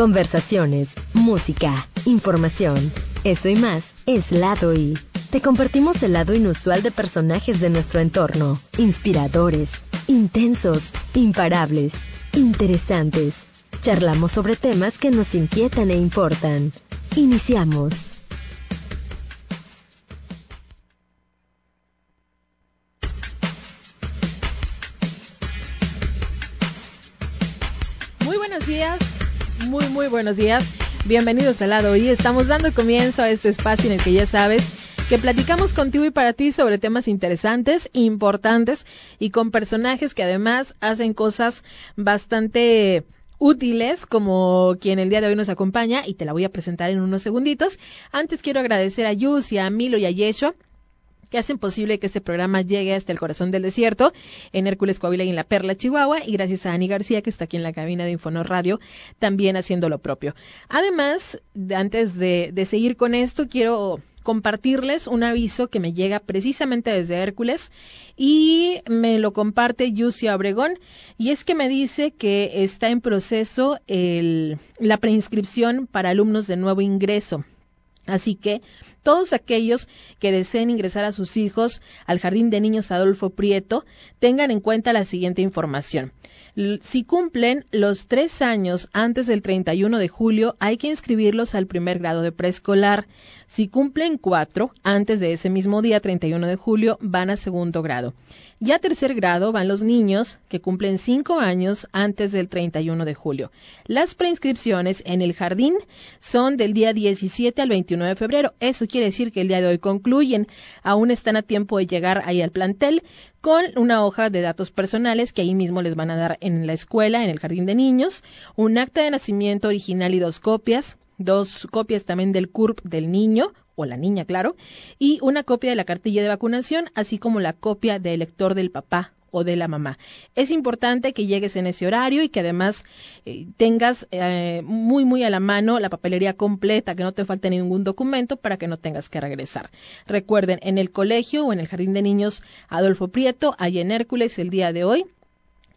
Conversaciones, música, información. Eso y más es Lado I. Te compartimos el lado inusual de personajes de nuestro entorno. Inspiradores, intensos, imparables, interesantes. Charlamos sobre temas que nos inquietan e importan. Iniciamos. Muy buenos días. Bienvenidos al lado y estamos dando comienzo a este espacio en el que ya sabes que platicamos contigo y para ti sobre temas interesantes, importantes y con personajes que además hacen cosas bastante útiles como quien el día de hoy nos acompaña y te la voy a presentar en unos segunditos. Antes quiero agradecer a Yus y a Milo y a Yeshua que hacen posible que este programa llegue hasta el corazón del desierto, en Hércules Coahuila y en La Perla, Chihuahua, y gracias a Ani García, que está aquí en la cabina de Infonor Radio, también haciendo lo propio. Además, antes de, de seguir con esto, quiero compartirles un aviso que me llega precisamente desde Hércules y me lo comparte Yusia Obregón y es que me dice que está en proceso el, la preinscripción para alumnos de nuevo ingreso. Así que todos aquellos que deseen ingresar a sus hijos al Jardín de Niños Adolfo Prieto tengan en cuenta la siguiente información. Si cumplen los tres años antes del 31 de julio, hay que inscribirlos al primer grado de preescolar. Si cumplen cuatro antes de ese mismo día, 31 de julio, van a segundo grado. Ya a tercer grado van los niños que cumplen cinco años antes del 31 de julio. Las preinscripciones en el jardín son del día 17 al 21 de febrero. Eso quiere decir que el día de hoy concluyen. Aún están a tiempo de llegar ahí al plantel con una hoja de datos personales que ahí mismo les van a dar en la escuela, en el jardín de niños, un acta de nacimiento original y dos copias, dos copias también del CURP del niño, o la niña, claro, y una copia de la cartilla de vacunación, así como la copia del elector del papá o de la mamá. Es importante que llegues en ese horario y que además eh, tengas eh, muy, muy a la mano la papelería completa, que no te falte ningún documento para que no tengas que regresar. Recuerden, en el colegio o en el jardín de niños Adolfo Prieto, hay en Hércules el día de hoy,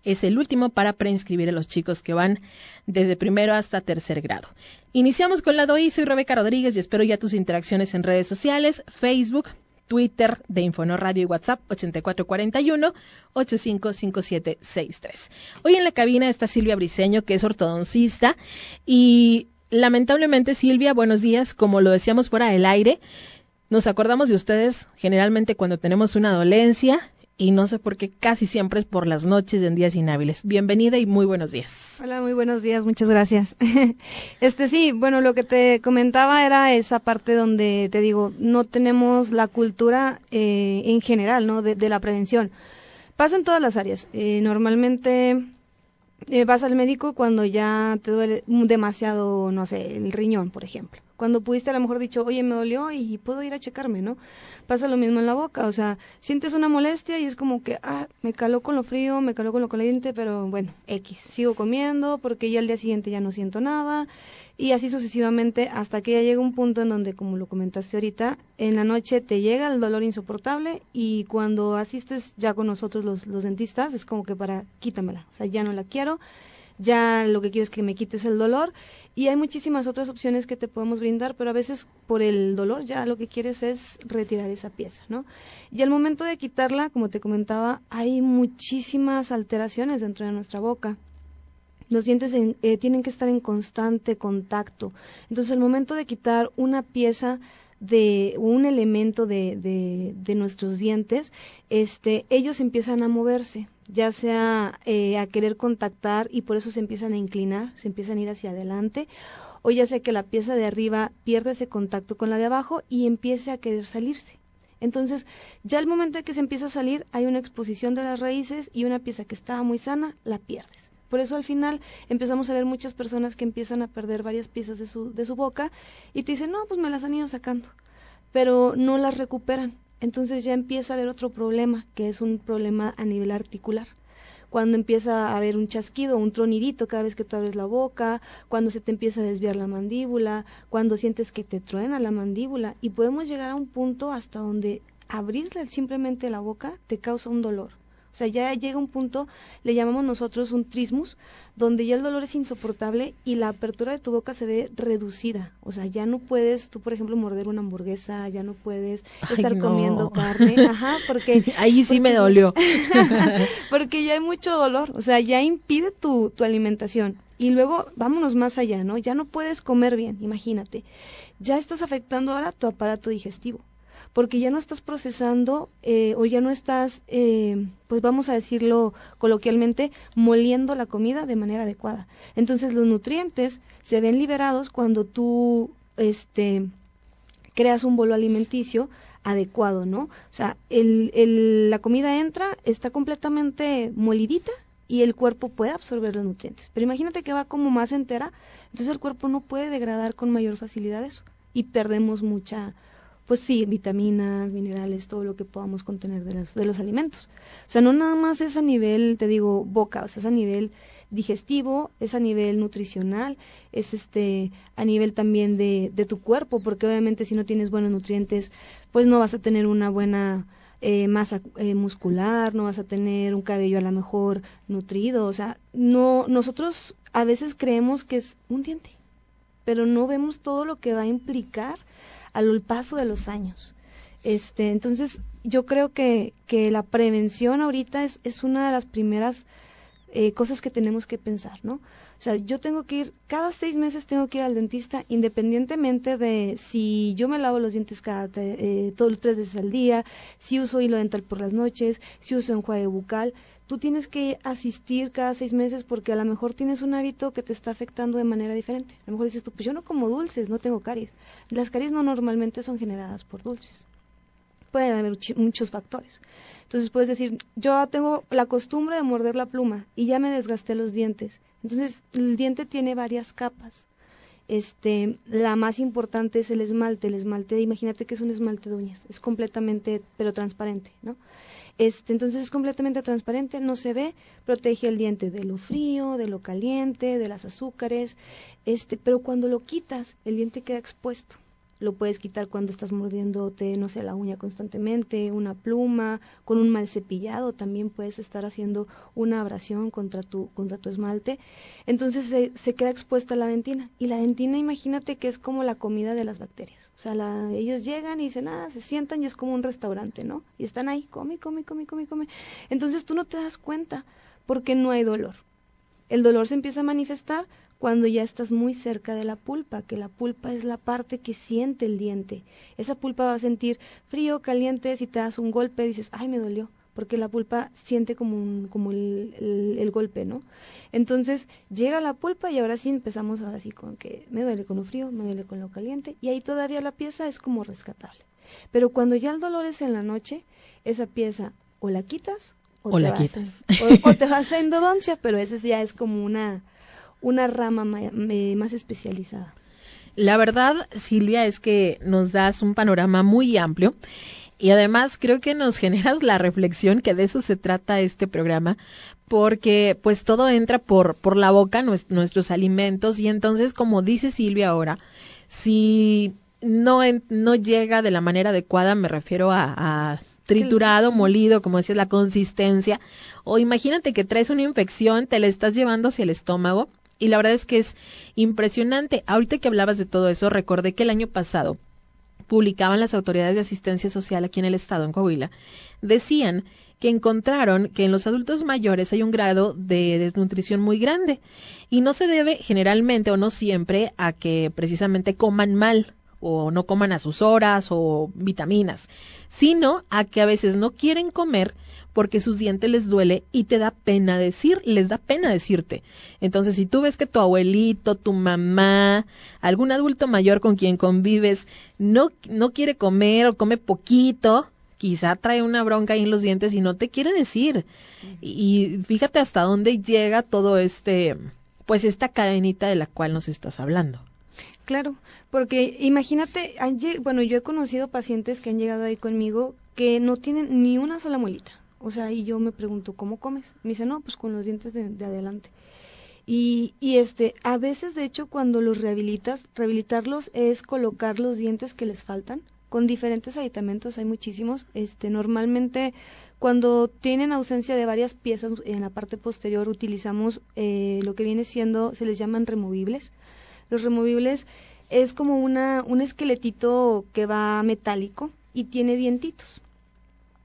es el último para preinscribir a los chicos que van desde primero hasta tercer grado. Iniciamos con la DOI, soy Rebeca Rodríguez y espero ya tus interacciones en redes sociales, Facebook, Twitter de Infonor Radio y WhatsApp 8441-855763. Hoy en la cabina está Silvia Briseño, que es ortodoncista y lamentablemente Silvia, buenos días, como lo decíamos fuera del aire, nos acordamos de ustedes generalmente cuando tenemos una dolencia y no sé por qué casi siempre es por las noches en días inhábiles. Bienvenida y muy buenos días. Hola, muy buenos días, muchas gracias. Este sí, bueno, lo que te comentaba era esa parte donde te digo, no tenemos la cultura eh, en general, ¿no? De, la prevención. Pasa en todas las áreas. Eh, normalmente eh, vas al médico cuando ya te duele demasiado, no sé, el riñón, por ejemplo. Cuando pudiste a lo mejor dicho, oye, me dolió y puedo ir a checarme, ¿no? Pasa lo mismo en la boca, o sea, sientes una molestia y es como que, ah, me caló con lo frío, me caló con lo caliente, pero bueno, X, sigo comiendo porque ya al día siguiente ya no siento nada y así sucesivamente hasta que ya llega un punto en donde, como lo comentaste ahorita, en la noche te llega el dolor insoportable y cuando asistes ya con nosotros los, los dentistas es como que para quítamela, o sea, ya no la quiero ya lo que quiero es que me quites el dolor y hay muchísimas otras opciones que te podemos brindar, pero a veces por el dolor ya lo que quieres es retirar esa pieza, ¿no? Y al momento de quitarla, como te comentaba, hay muchísimas alteraciones dentro de nuestra boca. Los dientes eh, tienen que estar en constante contacto. Entonces, al momento de quitar una pieza de un elemento de, de, de, nuestros dientes, este, ellos empiezan a moverse, ya sea eh, a querer contactar y por eso se empiezan a inclinar, se empiezan a ir hacia adelante, o ya sea que la pieza de arriba pierde ese contacto con la de abajo y empiece a querer salirse. Entonces, ya al momento de que se empieza a salir, hay una exposición de las raíces y una pieza que estaba muy sana, la pierdes. Por eso al final empezamos a ver muchas personas que empiezan a perder varias piezas de su, de su boca y te dicen, no, pues me las han ido sacando, pero no las recuperan. Entonces ya empieza a haber otro problema, que es un problema a nivel articular. Cuando empieza a haber un chasquido, un tronidito cada vez que tú abres la boca, cuando se te empieza a desviar la mandíbula, cuando sientes que te truena la mandíbula. Y podemos llegar a un punto hasta donde abrirle simplemente la boca te causa un dolor O sea, ya llega un punto, le llamamos nosotros un trismus, donde ya el dolor es insoportable y la apertura de tu boca se ve reducida. O sea, ya no puedes, tú por ejemplo, morder una hamburguesa, ya no puedes estar comiendo carne. Ajá, porque... Ahí sí me dolió. porque ya hay mucho dolor, o sea, ya impide tu, tu alimentación. Y luego, vámonos más allá, ¿no? Ya no puedes comer bien, imagínate. Ya estás afectando ahora tu aparato digestivo porque ya no estás procesando eh, o ya no estás, eh, pues vamos a decirlo coloquialmente, moliendo la comida de manera adecuada. Entonces los nutrientes se ven liberados cuando tú este, creas un bolo alimenticio adecuado, ¿no? O sea, el, el, la comida entra, está completamente molidita y el cuerpo puede absorber los nutrientes. Pero imagínate que va como más entera, entonces el cuerpo no puede degradar con mayor facilidad eso y perdemos mucha pues sí, vitaminas, minerales, todo lo que podamos contener de los, de los alimentos. O sea, no nada más es a nivel, te digo, boca, o sea, es a nivel digestivo, es a nivel nutricional, es este a nivel también de, de tu cuerpo, porque obviamente si no tienes buenos nutrientes, pues no vas a tener una buena eh, masa eh, muscular, no vas a tener un cabello a lo mejor nutrido, o sea, no, nosotros a veces creemos que es un diente, pero no vemos todo lo que va a implicar al paso de los años. Este, entonces, yo creo que, que la prevención ahorita es, es una de las primeras eh, cosas que tenemos que pensar, ¿no? O sea, yo tengo que ir, cada seis meses tengo que ir al dentista, independientemente de si yo me lavo los dientes cada eh, todos tres veces al día, si uso hilo dental por las noches, si uso enjuague bucal, tú tienes que asistir cada seis meses porque a lo mejor tienes un hábito que te está afectando de manera diferente. A lo mejor dices tú, pues yo no como dulces, no tengo caries. Las caries no normalmente son generadas por dulces. Pueden haber muchos factores. Entonces puedes decir, yo tengo la costumbre de morder la pluma y ya me desgasté los dientes. Entonces el diente tiene varias capas. Este, la más importante es el esmalte. El esmalte, imagínate que es un esmalte de uñas, es completamente, pero transparente, ¿no? Este, entonces es completamente transparente, no se ve, protege el diente de lo frío, de lo caliente, de las azúcares, este, pero cuando lo quitas, el diente queda expuesto lo puedes quitar cuando estás mordiéndote, no sé, la uña constantemente, una pluma, con un mal cepillado también puedes estar haciendo una abrasión contra tu, contra tu esmalte. Entonces se, queda expuesta la dentina. Y la dentina, imagínate que es como la comida de las bacterias. O sea, la, ellos llegan y dicen, ah, se sientan y es como un restaurante, ¿no? Y están ahí, come, come, come, come, come. Entonces tú no te das cuenta porque no hay dolor. El dolor se empieza a manifestar cuando ya estás muy cerca de la pulpa, que la pulpa es la parte que siente el diente. Esa pulpa va a sentir frío, caliente, si te das un golpe dices, ay, me dolió, porque la pulpa siente como, un, como el, el, golpe, ¿no? Entonces llega la pulpa y ahora sí empezamos ahora sí con que me duele con lo frío, me duele con lo caliente y ahí todavía la pieza es como rescatable. Pero cuando ya el dolor es en la noche, esa pieza o la quitas o, la quitas. o, o, te vas a endodoncia, pero esa ya es como una una rama más especializada. La verdad, Silvia, es que nos das un panorama muy amplio y además creo que nos generas la reflexión que de eso se trata este programa, porque pues todo entra por, por la boca, nuestros alimentos, y entonces, como dice Silvia ahora, si no, no llega de la manera adecuada, me refiero a, a triturado, molido, como decías, la consistencia, o imagínate que traes una infección, te la estás llevando hacia el estómago, y la verdad es que es impresionante. Ahorita que hablabas de todo eso, recordé que el año pasado publicaban las autoridades de asistencia social aquí en el estado, en Coahuila, decían que encontraron que en los adultos mayores hay un grado de desnutrición muy grande. Y no se debe generalmente o no siempre a que precisamente coman mal o no coman a sus horas o vitaminas, sino a que a veces no quieren comer porque sus dientes les duele y te da pena decir, les da pena decirte. Entonces, si tú ves que tu abuelito, tu mamá, algún adulto mayor con quien convives no no quiere comer o come poquito, quizá trae una bronca ahí en los dientes y no te quiere decir. Y fíjate hasta dónde llega todo este pues esta cadenita de la cual nos estás hablando. Claro, porque imagínate, bueno, yo he conocido pacientes que han llegado ahí conmigo que no tienen ni una sola muelita. O sea, y yo me pregunto, ¿cómo comes? Me dice, no, pues con los dientes de, adelante. Y, y este, a veces, de hecho, cuando los rehabilitas, rehabilitarlos es colocar los dientes que les faltan con diferentes aditamentos, hay muchísimos. Este, normalmente Cuando tienen ausencia de varias piezas en la parte posterior, utilizamos eh, lo que viene siendo, se les llaman removibles. Los removibles es como una, un esqueletito que va metálico y tiene dientitos.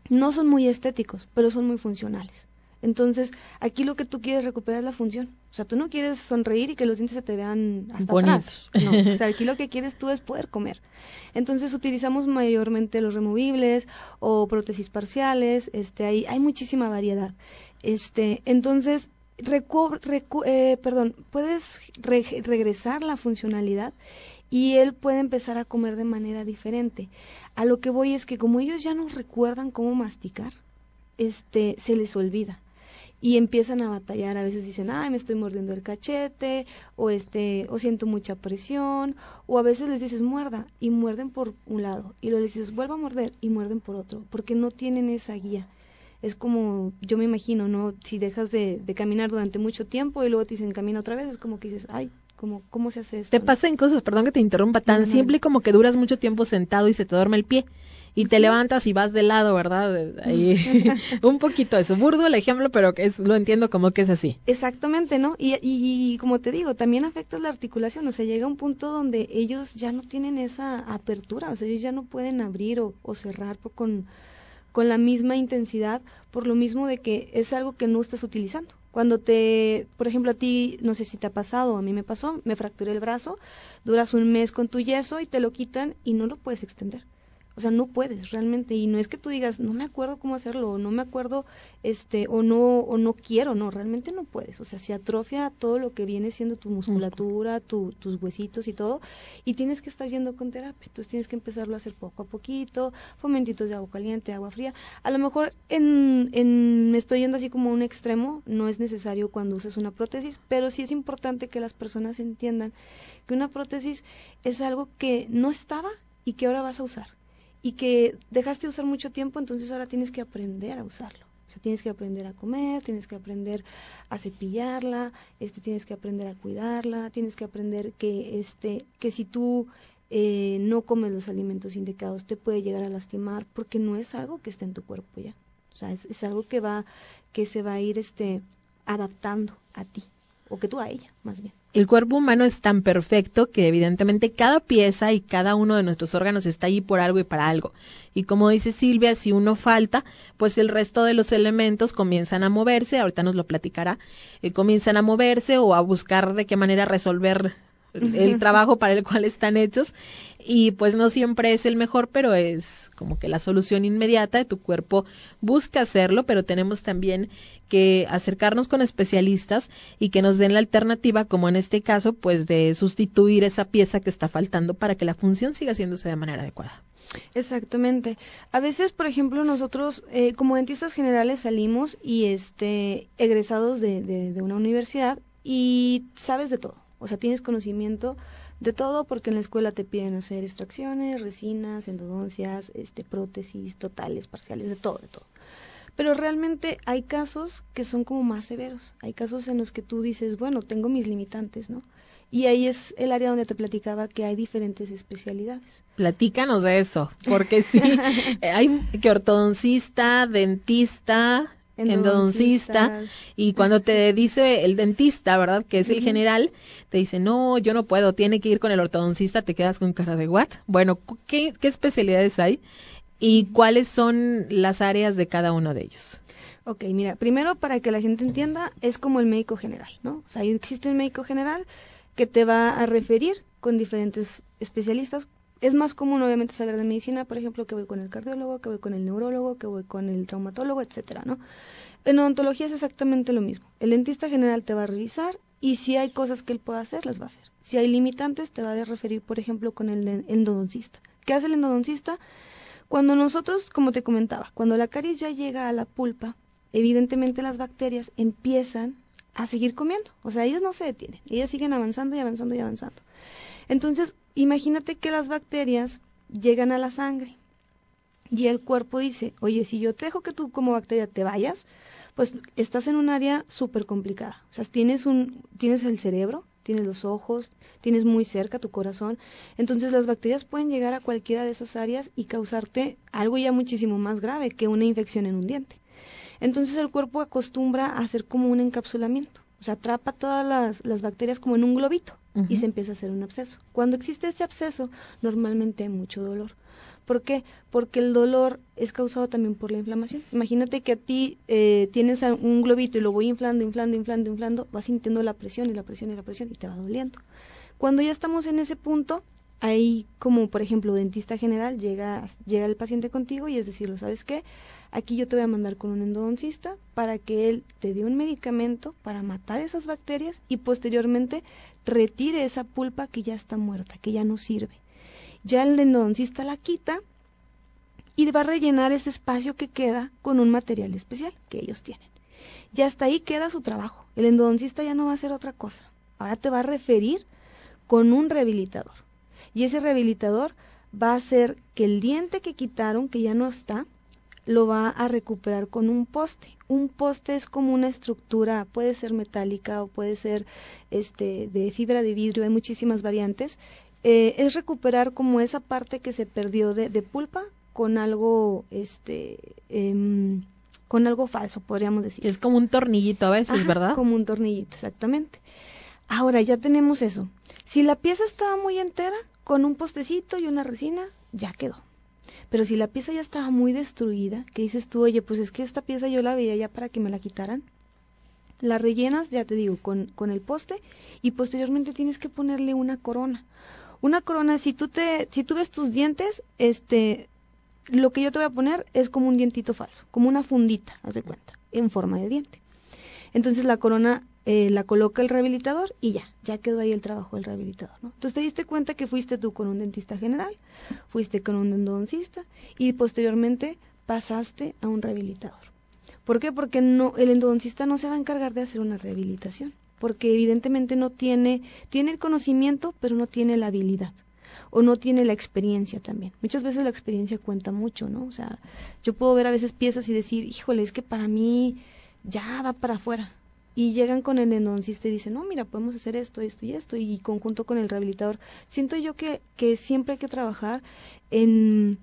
No son muy estéticos, pero son muy funcionales. Entonces, aquí lo que tú quieres recuperar es la función. O sea, tú no quieres sonreír y que los dientes se te vean hasta atrás. No, o sea, aquí lo que quieres tú es poder comer. Entonces, utilizamos mayormente los removibles o prótesis parciales. Este, hay, hay muchísima variedad. Este, entonces, eh, perdón, puedes regresar la funcionalidad y él puede empezar a comer de manera diferente. A lo que voy es que como ellos ya no recuerdan cómo masticar, este, se les olvida y empiezan a batallar, a veces dicen, ay, me estoy mordiendo el cachete, o este, o siento mucha presión, o a veces les dices, muerda, y muerden por un lado, y luego les dices, vuelva a morder, y muerden por otro, porque no tienen esa guía. Es como, yo me imagino, ¿no? Si dejas de, de caminar durante mucho tiempo y luego te dicen camina otra vez, es como que dices, ay, como, ¿cómo se hace esto? Te pasan cosas, perdón que te interrumpa, tan simple como que duras mucho tiempo sentado y se te duerme el pie y te levantas y vas de lado, ¿verdad? Ahí, un poquito eso, burdo el ejemplo, pero que es, lo entiendo como que es así. Exactamente, ¿no? Y, y, como te digo, también afecta la articulación, o sea, llega un punto donde ellos ya no tienen esa apertura, o sea, ellos ya no pueden abrir o, o cerrar con, con la misma intensidad, por lo mismo de que es algo que no estás utilizando. Cuando te, por ejemplo, a ti, no sé si te ha pasado, a mí me pasó, me fracturé el brazo, duras un mes con tu yeso y te lo quitan y no lo puedes extender. O sea, no puedes realmente y no es que tú digas, no me acuerdo cómo hacerlo, o no me acuerdo este o no o no quiero, no, realmente no puedes. O sea, se atrofia todo lo que viene siendo tu musculatura, tus huesitos y todo y tienes que estar yendo con terapia. Entonces tienes que empezarlo a hacer poco a poquito, momentitos de agua caliente, agua fría. A lo mejor en en me estoy yendo así como a un extremo, no es necesario cuando uses una prótesis, pero sí es importante que las personas entiendan que una prótesis es algo que no estaba y que ahora vas a usar y que dejaste de usar mucho tiempo, entonces ahora tienes que aprender a usarlo. O sea, tienes que aprender a comer, tienes que aprender a cepillarla, este, tienes que aprender a cuidarla, tienes que aprender que, este, que si tú eh, no comes los alimentos indicados te puede llegar a lastimar porque no es algo que está en tu cuerpo ya. O sea, es, es algo que va, que se va a ir, este, adaptando a ti o que tú a ella, más bien. El cuerpo humano es tan perfecto que evidentemente cada pieza y cada uno de nuestros órganos está allí por algo y para algo. Y como dice Silvia, si uno falta, pues el resto de los elementos comienzan a moverse, ahorita nos lo platicará, eh, comienzan a moverse o a buscar de qué manera resolver el trabajo para el cual están hechos y pues no siempre es el mejor, pero es como que la solución inmediata, de tu cuerpo busca hacerlo, pero tenemos también que acercarnos con especialistas y que nos den la alternativa, como en este caso, pues de sustituir esa pieza que está faltando para que la función siga haciéndose de manera adecuada. Exactamente. A veces, por ejemplo, nosotros eh, como dentistas generales salimos y este egresados de, de una universidad y sabes de todo o sea, tienes conocimiento de todo porque en la escuela te piden hacer extracciones, resinas, endodoncias, este, prótesis, totales, parciales, de todo, de todo. Pero realmente hay casos que son como más severos. Hay casos en los que tú dices, bueno, tengo mis limitantes, ¿no? Y ahí es el área donde te platicaba que hay diferentes especialidades. Platícanos de eso, porque sí, hay que ortodoncista, dentista, endodoncista y cuando te dice el dentista, ¿verdad? Que es el general, te dice, no, yo no puedo, tiene que ir con el ortodoncista, te quedas con cara de what? Bueno, ¿qué, qué especialidades hay y cuáles son las áreas de cada uno de ellos? Ok, mira, primero para que la gente entienda, es como el médico general, ¿no? O sea, existe un médico general que te va a referir con diferentes especialistas es más común obviamente saber de medicina, por ejemplo, que voy con el cardiólogo, que voy con el neurólogo, que voy con el traumatólogo, etcétera, ¿no? En odontología es exactamente lo mismo. El dentista general te va a revisar y si hay cosas que él pueda hacer, las va a hacer. Si hay limitantes, te va a referir, por ejemplo, con el endodoncista. ¿Qué hace el endodoncista? Cuando nosotros, como te comentaba, cuando la caries ya llega a la pulpa, evidentemente las bacterias empiezan a seguir comiendo. O sea, ellas no se detienen, ellas siguen avanzando y avanzando y avanzando. Entonces, imagínate que las bacterias llegan a la sangre y el cuerpo dice, oye, si yo te dejo que tú como bacteria te vayas, pues estás en un área súper complicada. O sea, tienes, un, tienes el cerebro, tienes los ojos, tienes muy cerca tu corazón. Entonces las bacterias pueden llegar a cualquiera de esas áreas y causarte algo ya muchísimo más grave que una infección en un diente. Entonces el cuerpo acostumbra a hacer como un encapsulamiento, o sea, atrapa todas las, las bacterias como en un globito y se empieza a hacer un absceso. Cuando existe ese absceso, normalmente hay mucho dolor. ¿Por qué? Porque el dolor es causado también por la inflamación. Imagínate que a ti eh, tienes un globito y lo voy inflando, inflando, inflando, inflando, vas sintiendo la presión y la presión y la presión y te va doliendo. Cuando ya estamos en ese punto, ahí como por ejemplo dentista general, llega, llega el paciente contigo y es decirlo, ¿sabes qué? Aquí yo te voy a mandar con un endodoncista para que él te dé un medicamento para matar esas bacterias y posteriormente retire esa pulpa que ya está muerta, que ya no sirve ya el endodoncista la quita y va a rellenar ese espacio que queda con un material especial que ellos tienen. Y hasta ahí queda su trabajo. El endodoncista ya no va a hacer otra cosa. Ahora te va a referir con un rehabilitador. Y ese rehabilitador va a hacer que el diente que quitaron, que ya no está, lo va a recuperar con un poste. Un poste es como una estructura, puede ser metálica o puede ser este de fibra de vidrio, hay muchísimas variantes eh, es recuperar como esa parte que se perdió de, pulpa con algo, este, em, con algo falso, podríamos decir. Es como un tornillito a veces, ¿verdad? Como un tornillito, exactamente. Ahora ya tenemos eso. Si la pieza estaba muy entera, con un postecito y una resina, ya quedó. Pero si la pieza ya estaba muy destruida, que dices tú, oye, pues es que esta pieza yo la veía ya para que me la quitaran, la rellenas, ya te digo, con, con el poste y posteriormente tienes que ponerle una corona una corona, si tú te, si tú ves tus dientes, este, lo que yo te voy a poner es como un dientito falso, como una fundita, haz de cuenta, en forma de diente. Entonces la corona eh, la coloca el rehabilitador y ya, ya quedó ahí el trabajo del rehabilitador, ¿no? Entonces te diste cuenta que fuiste tú con un dentista general, fuiste con un endodoncista y posteriormente pasaste a un rehabilitador. ¿Por qué? Porque no, el endodoncista no se va a encargar de hacer una rehabilitación porque evidentemente no tiene, tiene el conocimiento, pero no tiene la habilidad o no tiene la experiencia también. Muchas veces la experiencia cuenta mucho, ¿no? O sea, yo puedo ver a veces piezas y decir, híjole, es que para mí ya va para afuera. Y llegan con el endoncista y dicen, no, mira, podemos hacer esto, esto y esto, y conjunto con el rehabilitador. Siento yo que, que siempre hay que trabajar en,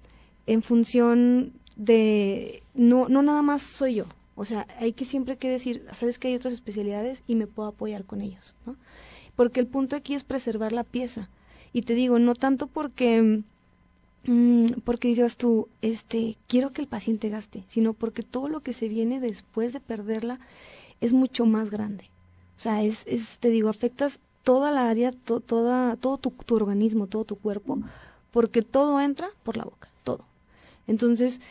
en función de, no, no nada más soy yo, o sea, hay que siempre que decir, sabes que hay otras especialidades y me puedo apoyar con ellos, ¿no? Porque el punto aquí es preservar la pieza. Y te digo, no tanto porque mm, porque dices tú, este, quiero que el paciente gaste, sino porque todo lo que se viene después de perderla es mucho más grande. O sea, es, es te digo, afectas toda la área, toda, todo tu, tu organismo, todo tu cuerpo, porque todo entra por la boca, todo. Entonces,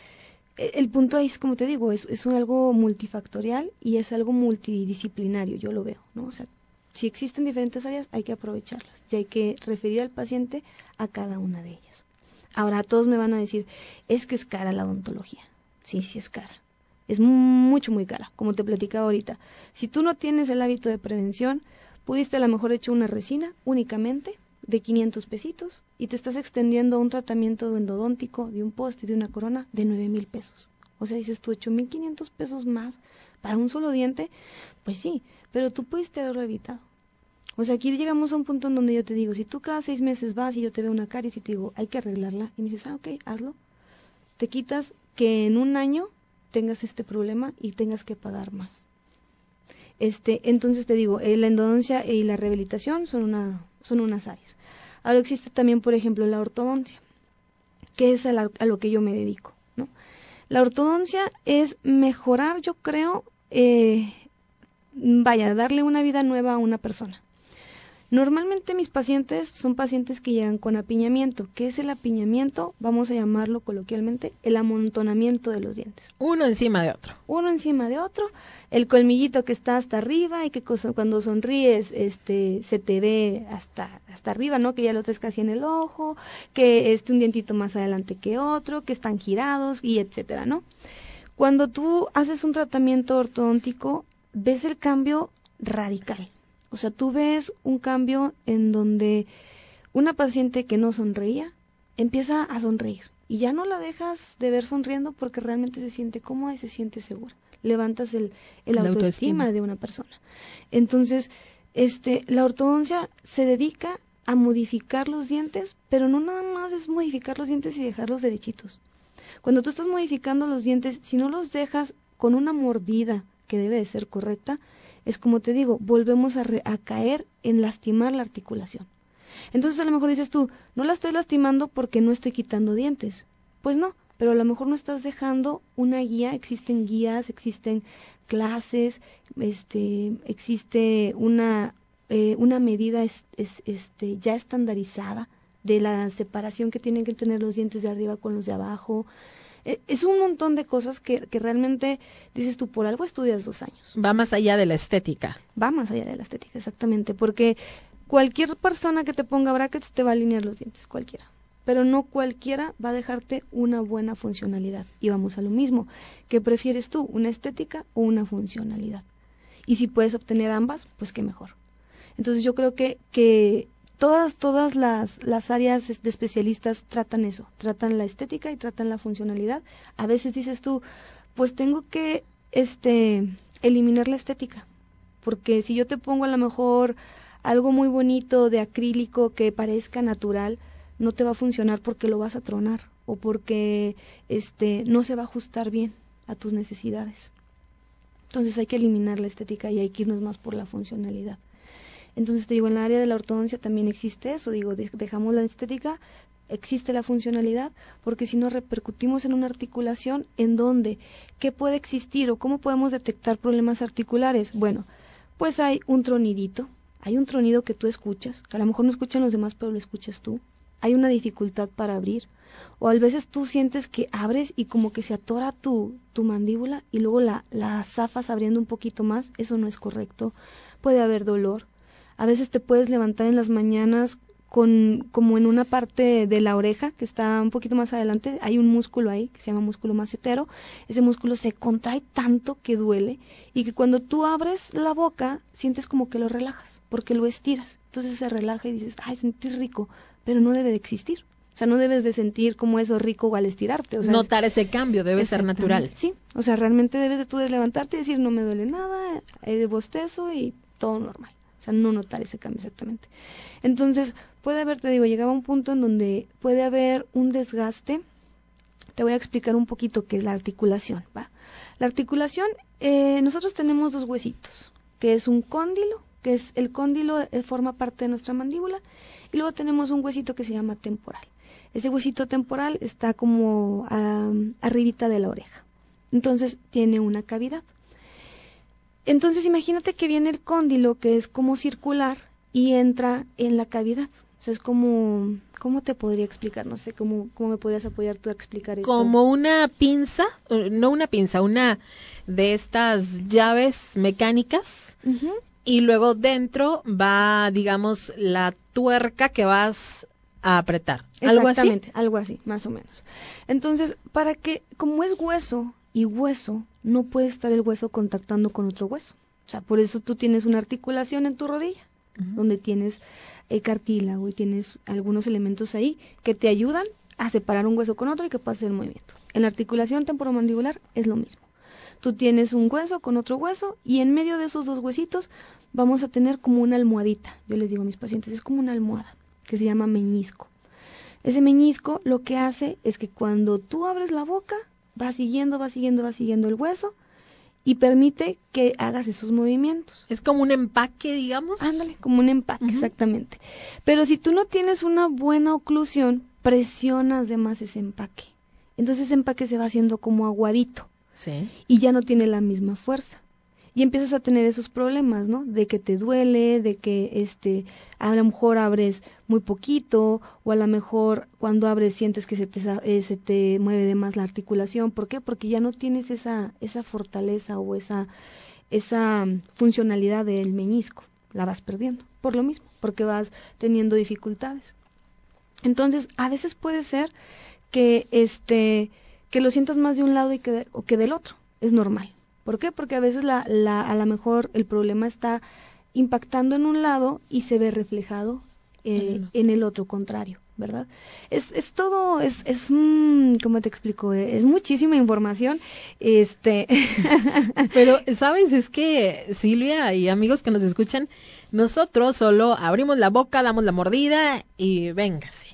e, el punto ahí es, como te digo, es, es algo multifactorial y es algo multidisciplinario, yo lo veo, ¿no? O sea, si existen diferentes áreas, hay que aprovecharlas y hay que referir al paciente a cada una de ellas. Ahora, todos me van a decir, es que es cara la odontología. Sí, sí es cara. Es mucho, muy cara, como te platicaba ahorita. Si tú no tienes el hábito de prevención, pudiste a lo mejor echar una resina únicamente de 500 pesitos y te estás extendiendo a un tratamiento endodóntico de un poste, de una corona, de 9 mil pesos. O sea, dices tú, 8.500 pesos más para un solo diente, pues sí, pero tú pudiste haberlo evitado. O sea, aquí llegamos a un punto en donde yo te digo, si tú cada seis meses vas y yo te veo una caries y te digo, hay que arreglarla, y me dices, ah, ok, hazlo, te quitas que en un año tengas este problema y tengas que pagar más. Este, entonces te digo, eh, la endodoncia y la rehabilitación son, una, son unas áreas. Ahora existe también, por ejemplo, la ortodoncia, que es a, lo que yo me dedico. ¿no? La ortodoncia es mejorar, yo creo, eh, vaya, darle una vida nueva a una persona. Normalmente mis pacientes son pacientes que llegan con apiñamiento. ¿Qué es el apiñamiento? Vamos a llamarlo coloquialmente el amontonamiento de los dientes. Uno encima de otro. Uno encima de otro. El colmillito que está hasta arriba y que cuando sonríes este, se te ve hasta, hasta arriba, ¿no? Que ya lo traes casi en el ojo, que este un dientito más adelante que otro, que están girados y etcétera, ¿no? Cuando tú haces un tratamiento ortodóntico, ves el cambio radical o sea, tú ves un cambio en donde una paciente que no sonreía empieza a sonreír y ya no la dejas de ver sonriendo porque realmente se siente cómoda y se siente segura. Levantas el, el autoestima, de una persona. Entonces, este, la ortodoncia se dedica a modificar los dientes, pero no nada más es modificar los dientes y dejarlos derechitos. Cuando tú estás modificando los dientes, si no los dejas con una mordida que debe de ser correcta, es como te digo, volvemos a, a caer en lastimar la articulación. Entonces a lo mejor dices tú, no la estoy lastimando porque no estoy quitando dientes. Pues no, pero a lo mejor no estás dejando una guía, existen guías, existen clases, este, existe una, eh, una medida este, ya estandarizada de la separación que tienen que tener los dientes de arriba con los de abajo. E, es un montón de cosas que, que realmente dices tú, por algo estudias dos años. Va más allá de la estética. Va más allá de la estética, exactamente, porque cualquier persona que te ponga brackets te va a alinear los dientes, cualquiera pero no cualquiera va a dejarte una buena funcionalidad. Y vamos a lo mismo, ¿qué prefieres tú, una estética o una funcionalidad? Y si puedes obtener ambas, pues qué mejor. Entonces yo creo que, que todas, todas las, las áreas de especialistas tratan eso, tratan la estética y tratan la funcionalidad. A veces dices tú, pues tengo que este, eliminar la estética, porque si yo te pongo a lo mejor algo muy bonito de acrílico que parezca natural, no te va a funcionar porque lo vas a tronar o porque este no se va a ajustar bien a tus necesidades. Entonces hay que eliminar la estética y hay que irnos más por la funcionalidad. Entonces te digo, en el área de la ortodoncia también existe eso, digo, dejamos la estética, existe la funcionalidad, porque si no repercutimos en una articulación en donde, ¿qué puede existir o cómo podemos detectar problemas articulares? Bueno, pues hay un tronidito, hay un tronido que tú escuchas, que a lo mejor no escuchan los demás, pero lo escuchas tú, hay una dificultad para abrir. O a veces tú sientes que abres y como que se atora tu, tu mandíbula y luego la, la zafas abriendo un poquito más. Eso no es correcto. Puede haber dolor. A veces te puedes levantar en las mañanas con, como en una parte de la oreja que está un poquito más adelante, hay un músculo ahí que se llama músculo macetero, ese músculo se contrae tanto que duele y que cuando tú abres la boca sientes como que lo relajas, porque lo estiras, entonces se relaja y dices, ay, sentí rico, pero no debe de existir. O sea, no debes de sentir como eso rico al estirarte. O sea, Notar ese cambio, debe ser natural. Sí, o sea, realmente debes de tú de levantarte y decir, no me duele nada, hay de bostezo y todo normal. Sea, no notar ese cambio exactamente. Entonces, puede haber, te digo, llegaba un punto en donde puede haber un desgaste. Te voy a explicar un poquito qué es la articulación, ¿va? La articulación, eh, nosotros tenemos dos huesitos, que es un cóndilo, que es el cóndilo eh, forma parte de nuestra mandíbula y luego tenemos un huesito que se llama temporal. Ese huesito temporal está como arribita de la oreja. Entonces tiene una cavidad. Entonces imagínate que viene el cóndilo que es como circular y entra en la cavidad. O sea, es como, ¿cómo te podría explicar? No sé, ¿cómo, cómo me podrías apoyar tú a explicar esto? Como una pinza, eh, no una pinza, una de estas llaves mecánicas y luego dentro va, digamos, la tuerca que vas a apretar. ¿Algo Exactamente, algo así, más o menos. Entonces, para que, como es hueso y hueso, no puede estar el hueso contactando con otro hueso. O sea, por eso tú tienes una articulación en tu rodilla, donde tienes el cartílago y tienes algunos elementos ahí que te ayudan a separar un hueso con otro y que pase el movimiento. En la articulación temporomandibular es lo mismo. Tú tienes un hueso con otro hueso y en medio de esos dos huesitos vamos a tener como una almohadita. Yo les digo a mis pacientes, es como una almohada que se llama meñisco. Ese meñisco lo que hace es que cuando tú abres la boca, va siguiendo, va siguiendo, va siguiendo el hueso y permite que hagas esos movimientos. Es como un empaque, digamos. Ándale, como un empaque, exactamente. Pero si tú no tienes una buena oclusión, presionas de más ese empaque. Entonces ese empaque se va haciendo como aguadito. Sí. Y ya no tiene la misma fuerza y empiezas a tener esos problemas, ¿no? De que te duele, de que este a lo mejor abres muy poquito o a lo mejor cuando abres sientes que se te eh, se te mueve de más la articulación, ¿por qué? Porque ya no tienes esa esa fortaleza o esa esa funcionalidad del meñisco, la vas perdiendo por lo mismo, porque vas teniendo dificultades. Entonces, a veces puede ser que este que lo sientas más de un lado y que o que del otro, es normal. ¿Por qué? Porque a veces la, la, a lo mejor el problema está impactando en un lado y se ve reflejado eh, en el otro contrario, ¿verdad? Es, es todo, es, es mm, ¿cómo te explico? Es muchísima información, este. Pero, ¿sabes? Es que Silvia y amigos que nos escuchan, nosotros solo abrimos la boca, damos la mordida y véngase.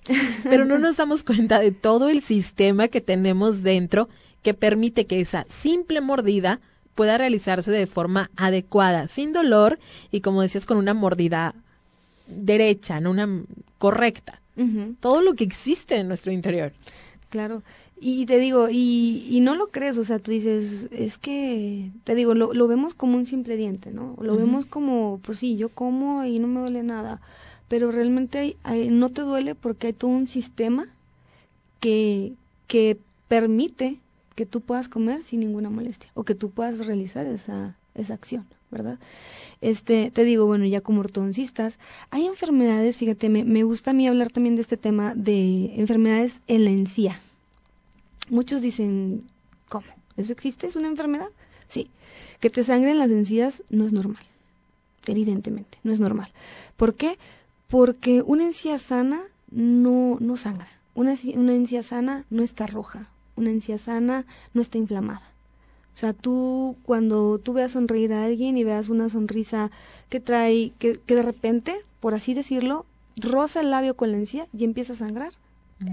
Pero no nos damos cuenta de todo el sistema que tenemos dentro que permite que esa simple mordida pueda realizarse de forma adecuada, sin dolor y como decías, con una mordida derecha, no una correcta. Todo lo que existe en nuestro interior. Claro. Y te digo, y, y no lo crees, o sea, tú dices, es que, te digo, lo, lo vemos como un simple diente, ¿no? Lo vemos como, pues sí, yo como y no me duele nada, pero realmente no te duele porque hay todo un sistema que, que permite que tú puedas comer sin ninguna molestia o que tú puedas realizar esa, esa acción, ¿verdad? Este, te digo, bueno, ya como ortodoncistas, hay enfermedades, fíjate, me, me gusta a mí hablar también de este tema de enfermedades en la encía. Muchos dicen, ¿cómo? ¿Eso existe? ¿Es una enfermedad? Sí. Que te sangren las encías no es normal. Evidentemente, no es normal. ¿Por qué? Porque una encía sana no, no sangra. Una, una encía sana no está roja. Una encía sana no está inflamada. O sea, tú cuando tú veas sonreír a alguien y veas una sonrisa que trae, que, que de repente, por así decirlo, roza el labio con la encía y empieza a sangrar,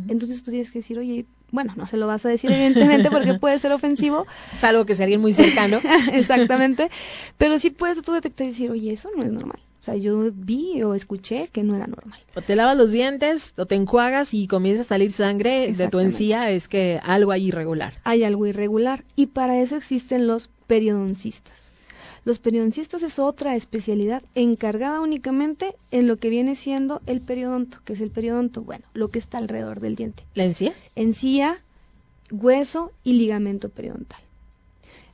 entonces tú tienes que decir, oye, bueno, no se lo vas a decir evidentemente porque puede ser ofensivo. Salvo que sea alguien muy cercano. Exactamente. Pero sí puedes tú detectar y decir, oye, eso no es normal. O sea, yo vi o escuché que no era normal. O te lavas los dientes, o te enjuagas y comienza a salir sangre de tu encía, es que algo hay irregular. Hay algo irregular. Y para eso existen los periodoncistas. Los periodoncistas es otra especialidad encargada únicamente en lo que viene siendo el periodonto, que es el periodonto, bueno, lo que está alrededor del diente. ¿La encía? Encía, hueso y ligamento periodontal.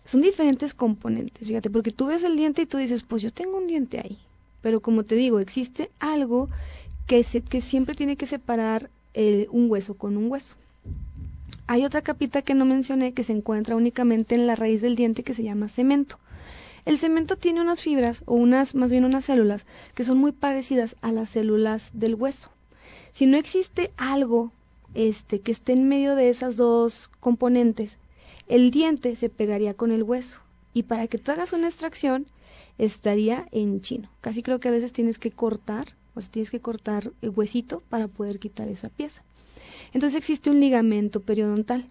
Son diferentes componentes, fíjate, porque tú ves el diente y tú dices, pues yo tengo un diente ahí. Pero como te digo, existe algo que, siempre tiene que separar eh, un hueso con un hueso. Hay otra capita que no mencioné que se encuentra únicamente en la raíz del diente que se llama cemento. El cemento tiene unas fibras, o unas, más bien unas células, que son muy parecidas a las células del hueso. Si no existe algo este, que esté en medio de esas dos componentes, el diente se pegaría con el hueso. Y para que tú hagas una extracción, estaría en chino. Casi creo que a veces tienes que cortar, o sea, tienes que cortar el huesito para poder quitar esa pieza. Entonces existe un ligamento periodontal.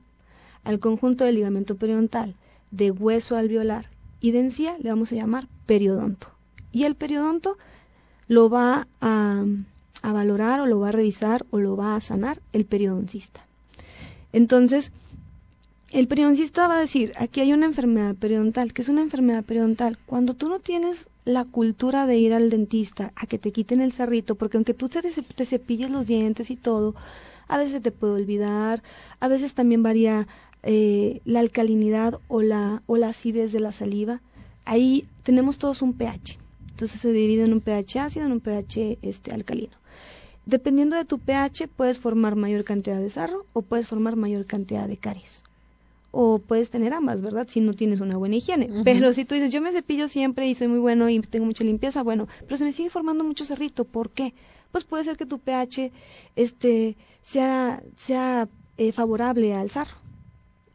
Al conjunto del ligamento periodontal, de hueso alveolar y de encía le vamos a llamar periodonto. Y el periodonto lo va a, valorar o lo va a revisar o lo va a sanar el periodoncista. Entonces, el periodoncista va a decir, aquí hay una enfermedad periodontal, que es una enfermedad periodontal. Cuando tú no tienes la cultura de ir al dentista a que te quiten el sarrito, porque aunque tú te, cepilles los dientes y todo, a veces te puede olvidar, a veces también varía eh, la alcalinidad o la, o la acidez de la saliva, ahí tenemos todos un pH. Entonces se divide en un pH ácido en un pH este, alcalino. Dependiendo de tu pH, puedes formar mayor cantidad de sarro o puedes formar mayor cantidad de caries. O puedes tener ambas, ¿verdad? Si no tienes una buena higiene. Pero si tú dices, yo me cepillo siempre y soy muy bueno y tengo mucha limpieza, bueno, pero se me sigue formando mucho cerrito. ¿Por qué? Pues puede ser que tu pH este, sea, sea eh, favorable al sarro.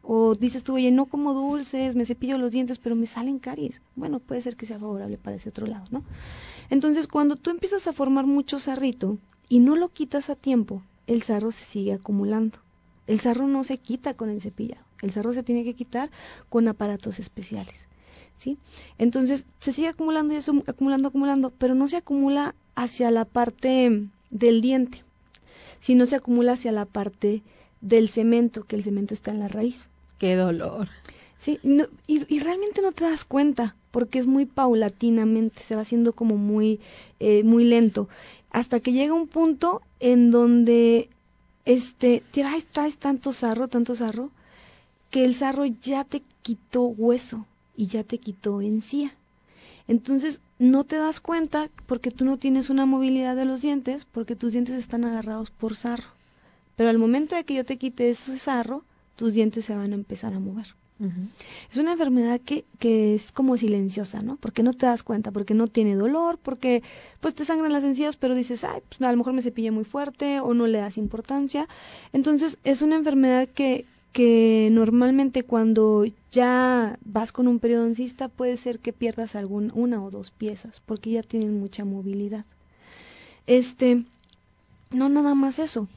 O dices tú, oye, no como dulces, me cepillo los dientes, pero me salen caries. Bueno, puede ser que sea favorable para ese otro lado, ¿no? Entonces, cuando tú empiezas a formar mucho sarrito y no lo quitas a tiempo, el sarro se sigue acumulando. El sarro no se quita con el cepillado. El sarro se tiene que quitar con aparatos especiales. ¿Sí? Entonces, se sigue acumulando y acumulando, acumulando, pero no se acumula hacia la parte del diente, sino se acumula hacia la parte del cemento, que el cemento está en la raíz. Qué dolor. Sí, y, realmente no te das cuenta, porque es muy paulatinamente, se va haciendo como muy, eh, muy lento, hasta que llega un punto en donde este, traes, traes tanto sarro, tanto sarro, que el sarro ya te quitó hueso y ya te quitó encía. Entonces no te das cuenta porque tú no tienes una movilidad de los dientes, porque tus dientes están agarrados por sarro. Pero al momento de que yo te quite ese sarro, tus dientes se van a empezar a mover. Es una enfermedad que, que es como silenciosa, ¿no? Porque no te das cuenta, porque no tiene dolor, porque pues te sangran las encías, pero dices, ay, pues a lo mejor me cepillé muy fuerte o no le das importancia. Entonces es una enfermedad que, que normalmente cuando ya vas con un periodoncista puede ser que pierdas algún, una o dos piezas, porque ya tienen mucha movilidad. Este, no nada más eso,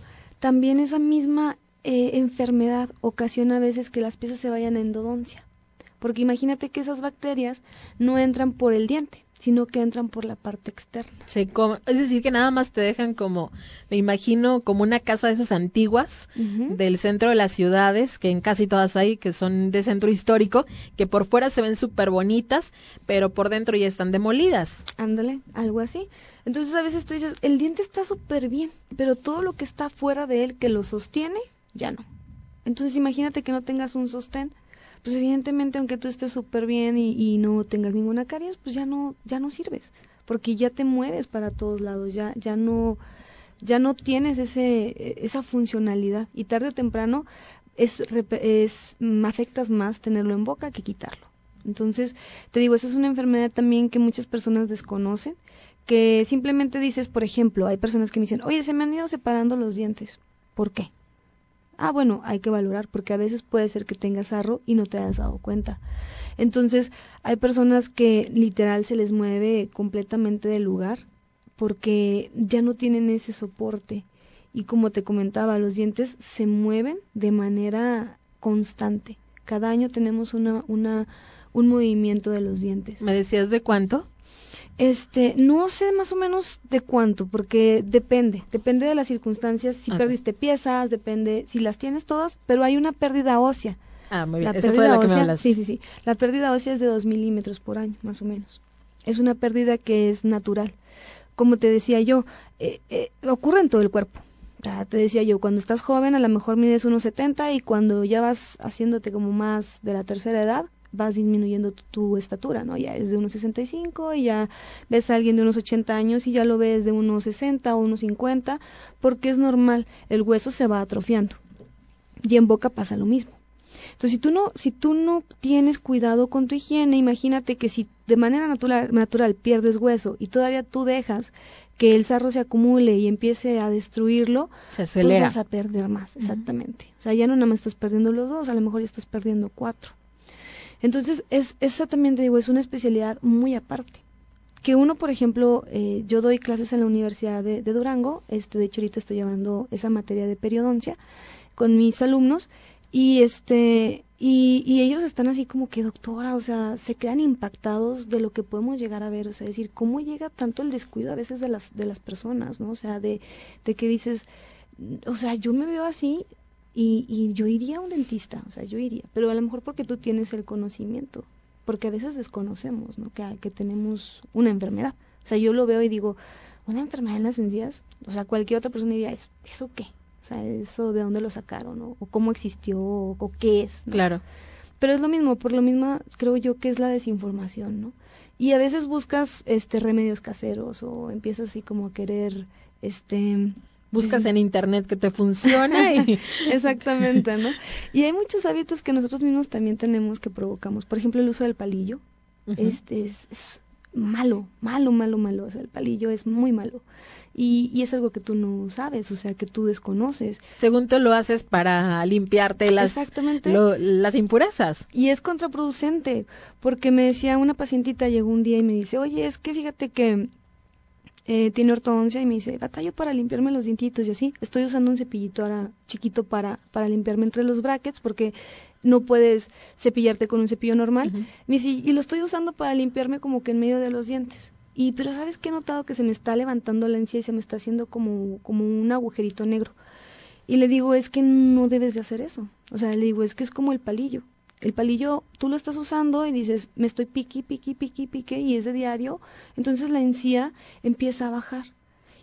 también esa misma eh, enfermedad ocasiona a veces que las piezas se vayan a endodoncia. Porque imagínate que esas bacterias no entran por el diente, sino que entran por la parte externa. Se es decir, que nada más te dejan como, me imagino, como una casa de esas antiguas del centro de las ciudades, que en casi todas hay, que son de centro histórico, que por fuera se ven súper bonitas, pero por dentro ya están demolidas. Ándale, algo así. Entonces a veces tú dices, el diente está súper bien, pero todo lo que está fuera de él que lo sostiene, ya no. Entonces imagínate que no tengas un sostén, pues evidentemente aunque tú estés súper bien y, no tengas ninguna caries, pues ya no, ya no sirves, porque ya te mueves para todos lados, ya, ya no, ya no tienes ese, esa funcionalidad y tarde o temprano es, es, afectas más tenerlo en boca que quitarlo. Entonces, te digo, esa es una enfermedad también que muchas personas desconocen, que simplemente dices, por ejemplo, hay personas que me dicen, oye, se me han ido separando los dientes. ¿Por qué? Ah, bueno, hay que valorar porque a veces puede ser que tengas arro y no te hayas dado cuenta. Entonces, hay personas que literal se les mueve completamente del lugar porque ya no tienen ese soporte. Y como te comentaba, los dientes se mueven de manera constante. Cada año tenemos una, una, un movimiento de los dientes. ¿Me decías de cuánto? Este, no sé más o menos de cuánto, porque depende, depende de las circunstancias, si perdiste piezas, depende, si las tienes todas, pero hay una pérdida ósea. Ah, muy bien, la pérdida la ósea, Sí, sí, sí, la pérdida ósea es de 2 milímetros por año, más o menos. Es una pérdida que es natural. Como te decía yo, eh, eh, ocurre en todo el cuerpo. Ya te decía yo, cuando estás joven a lo mejor mides 1,70 y cuando ya vas haciéndote como más de la tercera edad, vas disminuyendo tu, estatura, ¿no? Ya es de unos 65 y ya ves a alguien de unos 80 años y ya lo ves de unos 60 o unos 50, porque es normal, el hueso se va atrofiando. Y en boca pasa lo mismo. Entonces, si tú no, si tú no tienes cuidado con tu higiene, imagínate que si de manera natural, natural pierdes hueso y todavía tú dejas que el sarro se acumule y empiece a destruirlo, se pues vas a perder más, exactamente. O sea, ya no nada más estás perdiendo los dos, a lo mejor ya estás perdiendo cuatro. Entonces, es, esa también te digo, es una especialidad muy aparte. Que uno, por ejemplo, eh, yo doy clases en la Universidad de, Durango, este, de hecho ahorita estoy llevando esa materia de periodoncia con mis alumnos, y este, y, y, ellos están así como que doctora, o sea, se quedan impactados de lo que podemos llegar a ver, o sea, decir, cómo llega tanto el descuido a veces de las, de las personas, ¿no? O sea, de, de que dices, o sea, yo me veo así, y, y yo iría a un dentista, o sea, yo iría, pero a lo mejor porque tú tienes el conocimiento, porque a veces desconocemos, ¿no? Que, que tenemos una enfermedad. O sea, yo lo veo y digo, una enfermedad en las encías, o sea, cualquier otra persona diría, ¿eso qué? O sea, eso de dónde lo sacaron, o cómo existió, o, qué es. Claro. Pero es lo mismo, por lo mismo creo yo que es la desinformación, ¿no? Y a veces buscas este remedios caseros o empiezas así como a querer este buscas en internet que te funciona y exactamente, ¿no? Y hay muchos hábitos que nosotros mismos también tenemos que provocamos. Por ejemplo, el uso del palillo. Este es, malo, malo, malo, malo. O sea, el palillo es muy malo. Y, y, es algo que tú no sabes, o sea, que tú desconoces. Según tú lo haces para limpiarte las, Exactamente. las impurezas. Y es contraproducente, porque me decía una pacientita, llegó un día y me dice, oye, es que fíjate que eh, tiene ortodoncia y me dice, batallo para limpiarme los dientitos y así. Estoy usando un cepillito ahora chiquito para, para limpiarme entre los brackets porque no puedes cepillarte con un cepillo normal. Me dice, y lo estoy usando para limpiarme como que en medio de los dientes. Y, pero ¿sabes qué he notado? Que se me está levantando la encía y se me está haciendo como, como un agujerito negro. Y le digo, es que no debes de hacer eso. O sea, le digo, es que es como el palillo el palillo tú lo estás usando y dices, me estoy piqui, piqui, piqui, pique, y es de diario, entonces la encía empieza a bajar.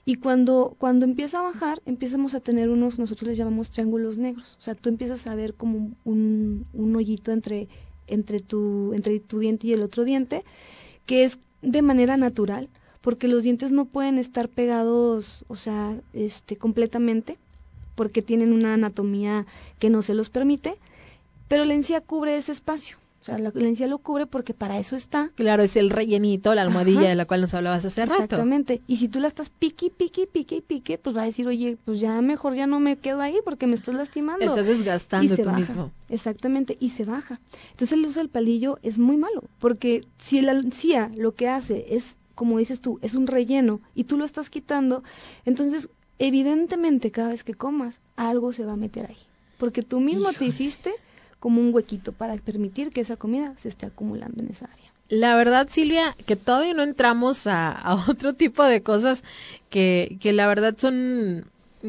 Y cuando, cuando empieza a bajar, empezamos a tener unos, nosotros les llamamos triángulos negros. O sea, tú empiezas a ver como un, un hoyito entre, entre, tu, entre tu diente y el otro diente, que es de manera natural, porque los dientes no pueden estar pegados, o sea, este, completamente, porque tienen una anatomía que no se los permite pero la encía cubre ese espacio. O sea, la, encía lo cubre porque para eso está. Claro, es el rellenito, la almohadilla de la cual nos hablabas hace rato. Exactamente. Y si tú la estás piqui, piqui, piqui, pique, pues va a decir, oye, pues ya mejor ya no me quedo ahí porque me estás lastimando. Estás desgastando tú mismo. Exactamente, y se baja. Entonces el uso del palillo es muy malo, porque si la encía lo que hace es, como dices tú, es un relleno y tú lo estás quitando, entonces evidentemente cada vez que comas algo se va a meter ahí. porque tú mismo te hiciste como un huequito para permitir que esa comida se esté acumulando en esa área. La verdad, Silvia, que todavía no entramos a, otro tipo de cosas que, que la verdad son